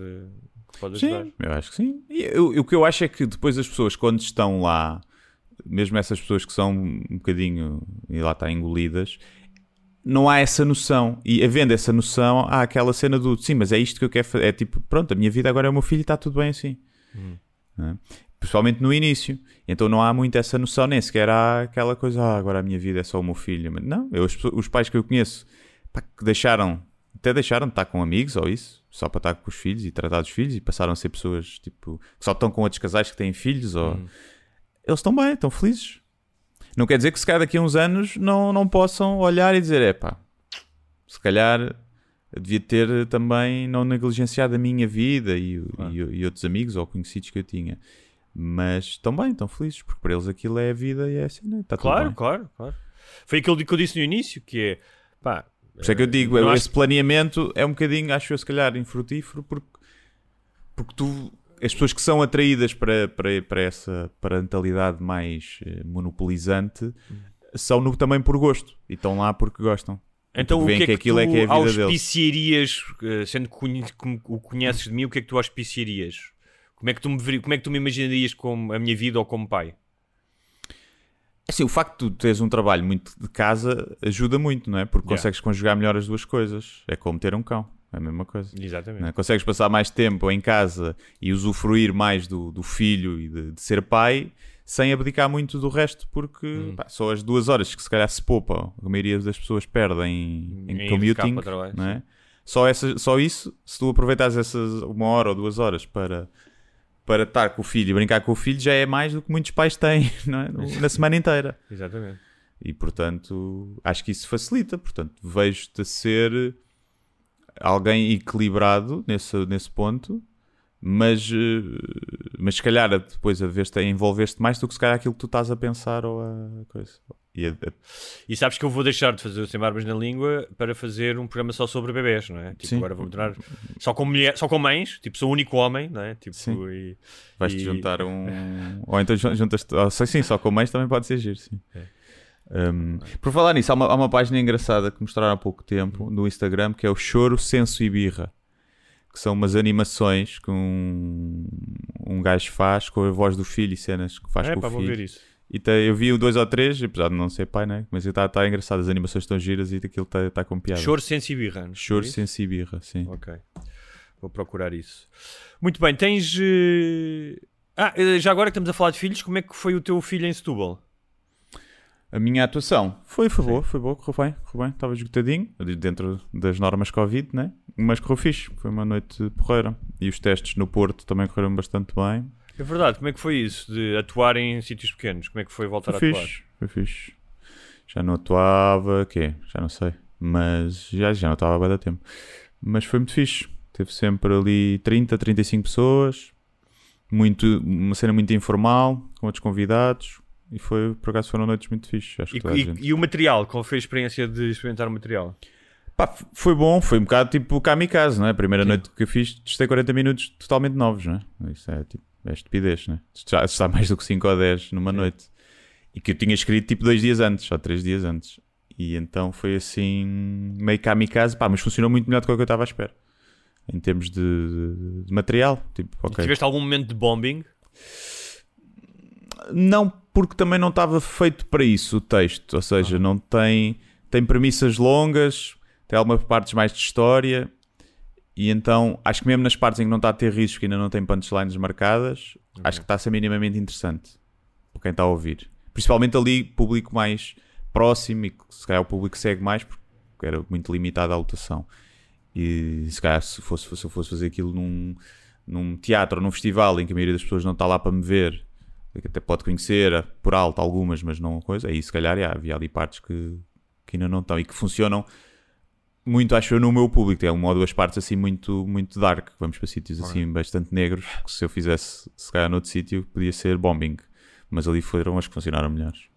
pode ajudar. Sim, eu acho que sim. E eu- o que eu acho é que depois as pessoas, quando estão lá, mesmo essas pessoas que são um bocadinho, e lá está, engolidas, não há essa noção. E havendo essa noção, há aquela cena do sim, mas é isto que eu quero fazer. É tipo, pronto, a minha vida agora é o meu filho e está tudo bem assim. Não é? Principalmente no início. Então não há muito essa noção, nem sequer há aquela coisa, ah, agora a minha vida é só o meu filho. Mas Não, eu, pessoas- os pais que eu conheço pá, que deixaram, até deixaram de estar com amigos ou isso, só para estar com os filhos e tratar dos filhos e passaram a ser pessoas tipo que só estão com outros casais que têm filhos ou eles estão bem, estão felizes. Não quer dizer que se calhar daqui a uns anos não, não possam olhar e dizer, é pá, se calhar devia ter também não negligenciado a minha vida e, o- e, e outros amigos ou conhecidos que eu tinha. Mas estão bem, estão felizes, porque para eles aquilo é a vida e é assim, né? está tudo Claro, claro, claro. Foi aquilo que eu disse no início, que é, pá, Por isso é que eu digo, Não esse acho- planeamento é um bocadinho, acho eu, se calhar, infrutífero, porque, porque tu, as pessoas que são atraídas para, para, para essa parentalidade mais eh, monopolizante são no, também por gosto e estão lá porque gostam. Então, o Porque que veem é que, aquilo tu é que é a vida deles. auspiciarias, eh, sendo que o conheces de mim, o que é que tu auspiciarias? Como é que tu me, como é que tu me imaginarias como a minha vida ou como pai? Assim, o facto de tu teres um trabalho muito de casa ajuda muito, não é? Porque Yeah. consegues conjugar melhor as duas coisas. É como ter um cão. É a mesma coisa. Exatamente. não é? Consegues passar mais tempo em casa e usufruir mais do, do filho e de, de ser pai sem abdicar muito do resto, porque Hum. pá, só as duas horas que se calhar se poupam, a maioria das pessoas perdem em, Em commuting, não é? Só, essa, só isso, se tu aproveitares essas uma hora ou duas horas para, para estar com o filho e brincar com o filho, já é mais do que muitos pais têm não é? Na semana inteira. Exatamente. E portanto, acho que isso facilita. Portanto, vejo-te a ser alguém equilibrado nesse, nesse ponto, mas, eh, mas se calhar depois a ver-te a envolver-te mais do que se calhar aquilo que tu estás a pensar ou a coisa. E a- E sabes que eu vou deixar de fazer o Sem Barbas na Língua para fazer um programa só sobre bebés, não é? Tipo, Sim. agora vou-me tornar só com, mulher, só com mães, tipo, sou o único homem, não é? Tipo, Sim. e, vais-te e- juntar um. ou então jun- juntas-te. oh, sei sim, só com mães também pode ser giro, sim. É. Um, por falar nisso, há uma, há uma página engraçada que mostraram há pouco tempo no Instagram que é o Choro, Senso e Birra. Que são umas animações que um, um gajo faz com a voz do filho e cenas que faz É, com pá, o vou filho. ver isso. E tem- eu vi o dois ou três, apesar de não ser pai, né? Mas está tá engraçado, as animações estão giras e aquilo está tá com piada. Choro, senso e birra. é Choro? Senso e Birra, sim. Ok. Vou procurar isso. Muito bem, tens. eh, Ah, eh, já agora que estamos a falar de filhos, como é que foi o teu filho em Setúbal? A minha atuação foi, foi boa, foi boa, correu bem, correu bem, estava esgotadinho, dentro das normas Covid, né? Mas correu fixe, foi uma noite porreira. E os testes no Porto também correram bastante bem. É verdade, como é que foi isso de atuar em sítios pequenos? Como é que foi voltar Foi a atuar? fixe, foi fixe. Já não atuava, quê? Já não sei. Mas já, já não atuava há de tempo. Mas foi muito fixe. Teve sempre ali 30, 35 pessoas. Muito, uma cena muito informal, com outros convidados. E foi, por acaso foram noites muito fixe. Acho que E, a e- gente. e o material? Qual foi a experiência de experimentar o material? Pá, foi bom, foi um bocado tipo kamikaze, não é? A primeira noite que eu fiz, testei 40 minutos totalmente novos, não é? Isso é tipo, é estupidez, não é? Já está mais do que 5 ou 10 numa noite. E que eu tinha escrito tipo dois dias antes, ou três dias antes. E então foi assim, meio kamikaze, pá, mas funcionou muito melhor do que o que eu estava à espera. Em termos de, de- de material, tipo, ok. Tiveste algum momento de bombing? Não, porque também não estava feito para isso o texto. Ou seja, Ah. não tem, tem premissas longas, tem algumas partes mais de história. E então, acho que mesmo nas partes em que não está a ter risco, que ainda não tem punchlines marcadas, acho que está a ser minimamente interessante para quem está a ouvir. Principalmente ali, público mais próximo e que se calhar o público segue mais, porque era muito limitado a lotação. E se calhar se, fosse, se eu fosse fazer aquilo num, num teatro ou num festival em que a maioria das pessoas não está lá para me ver, até pode conhecer por alto algumas, mas não coisa, aí se calhar já, havia ali partes que, que ainda não estão e que funcionam muito, acho eu, no meu público. Tem uma ou duas partes assim muito, muito dark. Vamos para sítios assim bastante negros. Que se eu fizesse, se calhar, noutro sítio, podia ser bombing. Mas ali foram as que funcionaram melhores.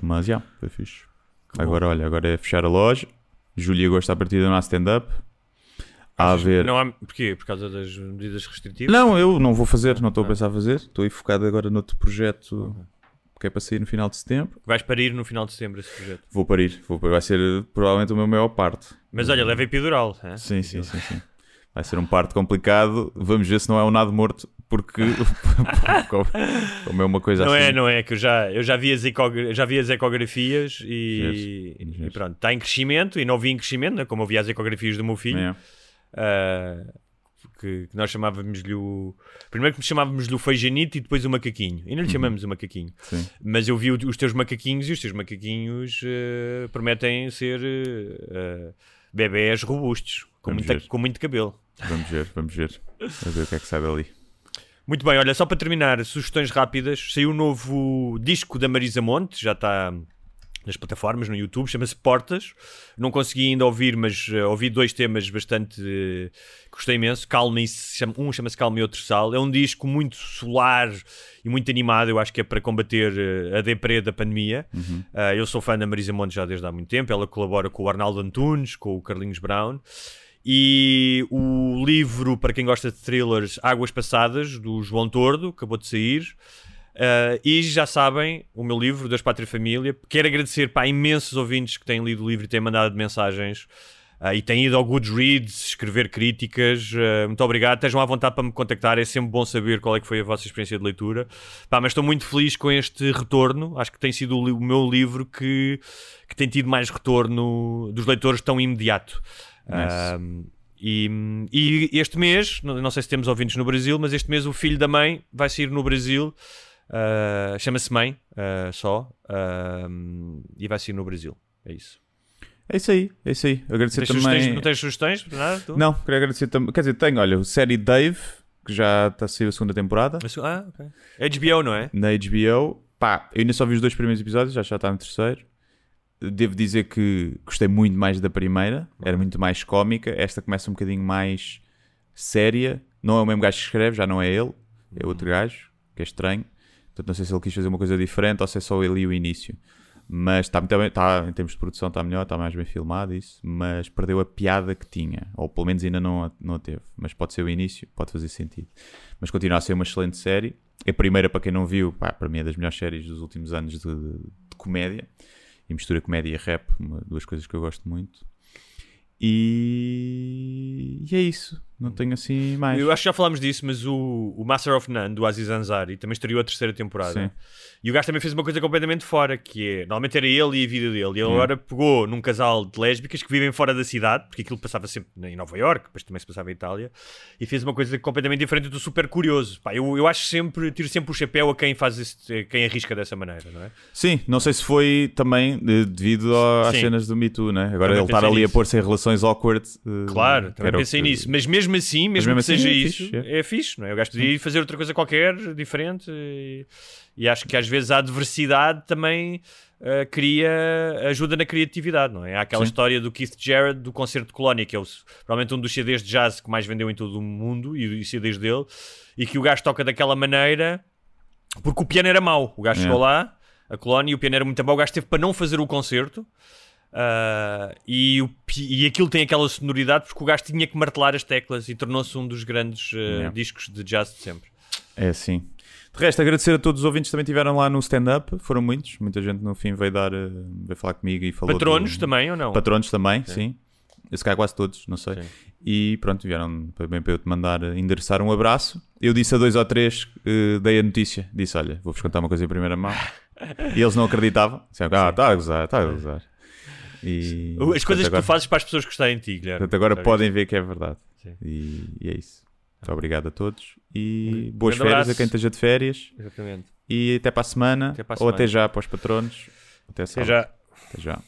Mas já, foi fixe. Agora, olha, agora é fechar a loja. Julho e agosto à partida não há stand-up. A ver. Não há... Porquê? Por causa das medidas restritivas? Não, eu não vou fazer, não estou a pensar a fazer. Estou aí focado agora noutro projeto que é para sair no final de setembro. Vais parir no final de setembro esse projeto. Vou parir, vou parir. vai ser eh, provavelmente o meu maior parte. Mas olha, leva epidural. hã? Sim, sim, sim, sim. Vai ser um parto complicado. Vamos ver se não é um nado morto, porque como- é uma coisa Não assim. é, não é, que eu já, eu já, vi, as ecogra- já vi as ecografias e, e pronto, está em crescimento e não vi em crescimento, né, como eu vi as ecografias do meu filho, É. ah, que, que nós chamávamos-lhe o... Primeiro que chamávamos-lhe o feijanito e depois o macaquinho. E não lhe chamamos o macaquinho. Uhum. Sim. Mas eu vi o- os teus macaquinhos e os teus macaquinhos ah, prometem ser ah, bebés robustos, com, muita- com muito cabelo. Vamos ver, vamos ver. Vamos ver o que é que sai dali. Muito bem, olha, só para terminar, sugestões rápidas. Saiu o novo disco da Marisa Monte, já está nas plataformas, no YouTube, chama-se Portas. Não consegui ainda ouvir, mas eh, ouvi dois temas bastante. eh, gostei imenso. Calma chama- um chama-se Calma e outro Sal. É um disco muito solar e muito animado. Eu acho que é para combater eh, a deprê da pandemia. Ah, eu sou fã da Marisa Monte já desde há muito tempo. Ela colabora com o Arnaldo Antunes, com o Carlinhos Brown. E o livro, para quem gosta de thrillers, Águas Passadas, do João Tordo, acabou de sair. Uh, e já sabem, o meu livro, Deus, Pátria e Família. Quero agradecer para imensos ouvintes que têm lido o livro e têm mandado mensagens Uh, e tem ido ao Goodreads escrever críticas. Uh, muito obrigado. Estejam à vontade para me contactar. É sempre bom saber qual é que foi a vossa experiência de leitura. Pá, mas estou muito feliz com este retorno. Acho que tem sido o, o meu livro que, que tem tido mais retorno dos leitores tão imediato. Nice. E, e, este mês, não, sei se temos ouvintes no Brasil, mas este mês o filho da mãe vai sair no Brasil. Uh, Chama-se Mãe, uh, só. Uh, e vai sair no Brasil. É isso. É isso aí, é isso aí. Agradecer tens também. Não tens sugestões? Nada, tu? Não, queria agradecer também. Quer dizer, tenho, olha, o série Dave, que já está a sair a segunda temporada. Ah, ok. É HBO, não é? Na HBO. Pá, eu ainda só vi os dois primeiros episódios, já já está no terceiro. Devo dizer que gostei muito mais da primeira, era muito mais cómica. Esta começa um bocadinho mais séria. Não é o mesmo gajo que escreve, já não é ele, é outro gajo, que é estranho. Portanto, não sei se ele quis fazer uma coisa diferente ou se é só ele e o início. Mas está muito bem, está, em termos de produção está melhor, está mais bem filmado isso, mas perdeu a piada que tinha, ou pelo menos ainda não a, não a teve. Mas pode ser o início, pode fazer sentido. Mas continua a ser uma excelente série. A primeira, para quem não viu, pá, para mim é das melhores séries dos últimos anos de, de, de comédia. E mistura comédia e rap, uma, duas coisas que eu gosto muito. E... e é isso. Não tenho assim mais. Eu acho que já falámos disso, mas o, o Master of None, do Aziz Ansari, também estreou a terceira temporada. Sim. E o gajo também fez uma coisa completamente fora, que é, normalmente era ele e a vida dele. E ele agora pegou num casal de lésbicas que vivem fora da cidade, porque aquilo passava sempre em Nova York, depois também se passava em Itália, e fez uma coisa completamente diferente. Estou super curioso. Pá, eu, eu acho sempre, tiro sempre o chapéu a quem faz este, quem arrisca dessa maneira, não é? Sim, não sei se foi também devido a- às cenas do Me Too, né? Agora Também ele estar ali a nisso. pôr-se em relações awkward. eh, Claro, também pensei nisso. Mas mesmo assim, mesmo, mesmo que assim seja é isso, fixe, é fixe, não é? Eu gosto de ir fazer outra coisa qualquer, diferente, e, e acho que às vezes a adversidade também eh, cria, ajuda na criatividade, não é? Há aquela Sim. história do Keith Jarrett do concerto de Colónia, que é o- provavelmente um dos CDs de jazz que mais vendeu em todo o mundo, e, e CDs dele, e que o gajo toca daquela maneira porque o piano era mau. O gajo É. chegou lá, a Colónia, e o piano era muito mau, o gajo teve para não fazer o concerto. Ah, e, o e aquilo tem aquela sonoridade porque o gajo tinha que martelar as teclas e tornou-se um dos grandes ah, Yeah. discos de jazz de sempre. É assim. De resto, agradecer a todos os ouvintes que também estiveram lá no stand-up. Foram muitos. Muita gente no fim veio dar, eh, veio falar comigo e falou. Patronos do- também ou não? Patronos também, sim. Se calhar quase todos, não sei. Sim. E pronto, vieram bem para eu te mandar endereçar um abraço. Eu disse a dois ou três, eh, dei a notícia. Disse: Olha, vou-vos contar uma coisa em primeira mão. e eles não acreditavam. Disseram, ah, está a gozar, está a gozar. E, As coisas portanto, que agora, tu fazes para as pessoas gostarem de ti, Guilherme. portanto, agora podem ver que é verdade. E, e é isso. Muito obrigado a todos. E Um boas férias a abraço. quem esteja de férias. Exatamente. E até para a semana. Até para a ou semana. até já para os patronos. Até, Até já. Até já.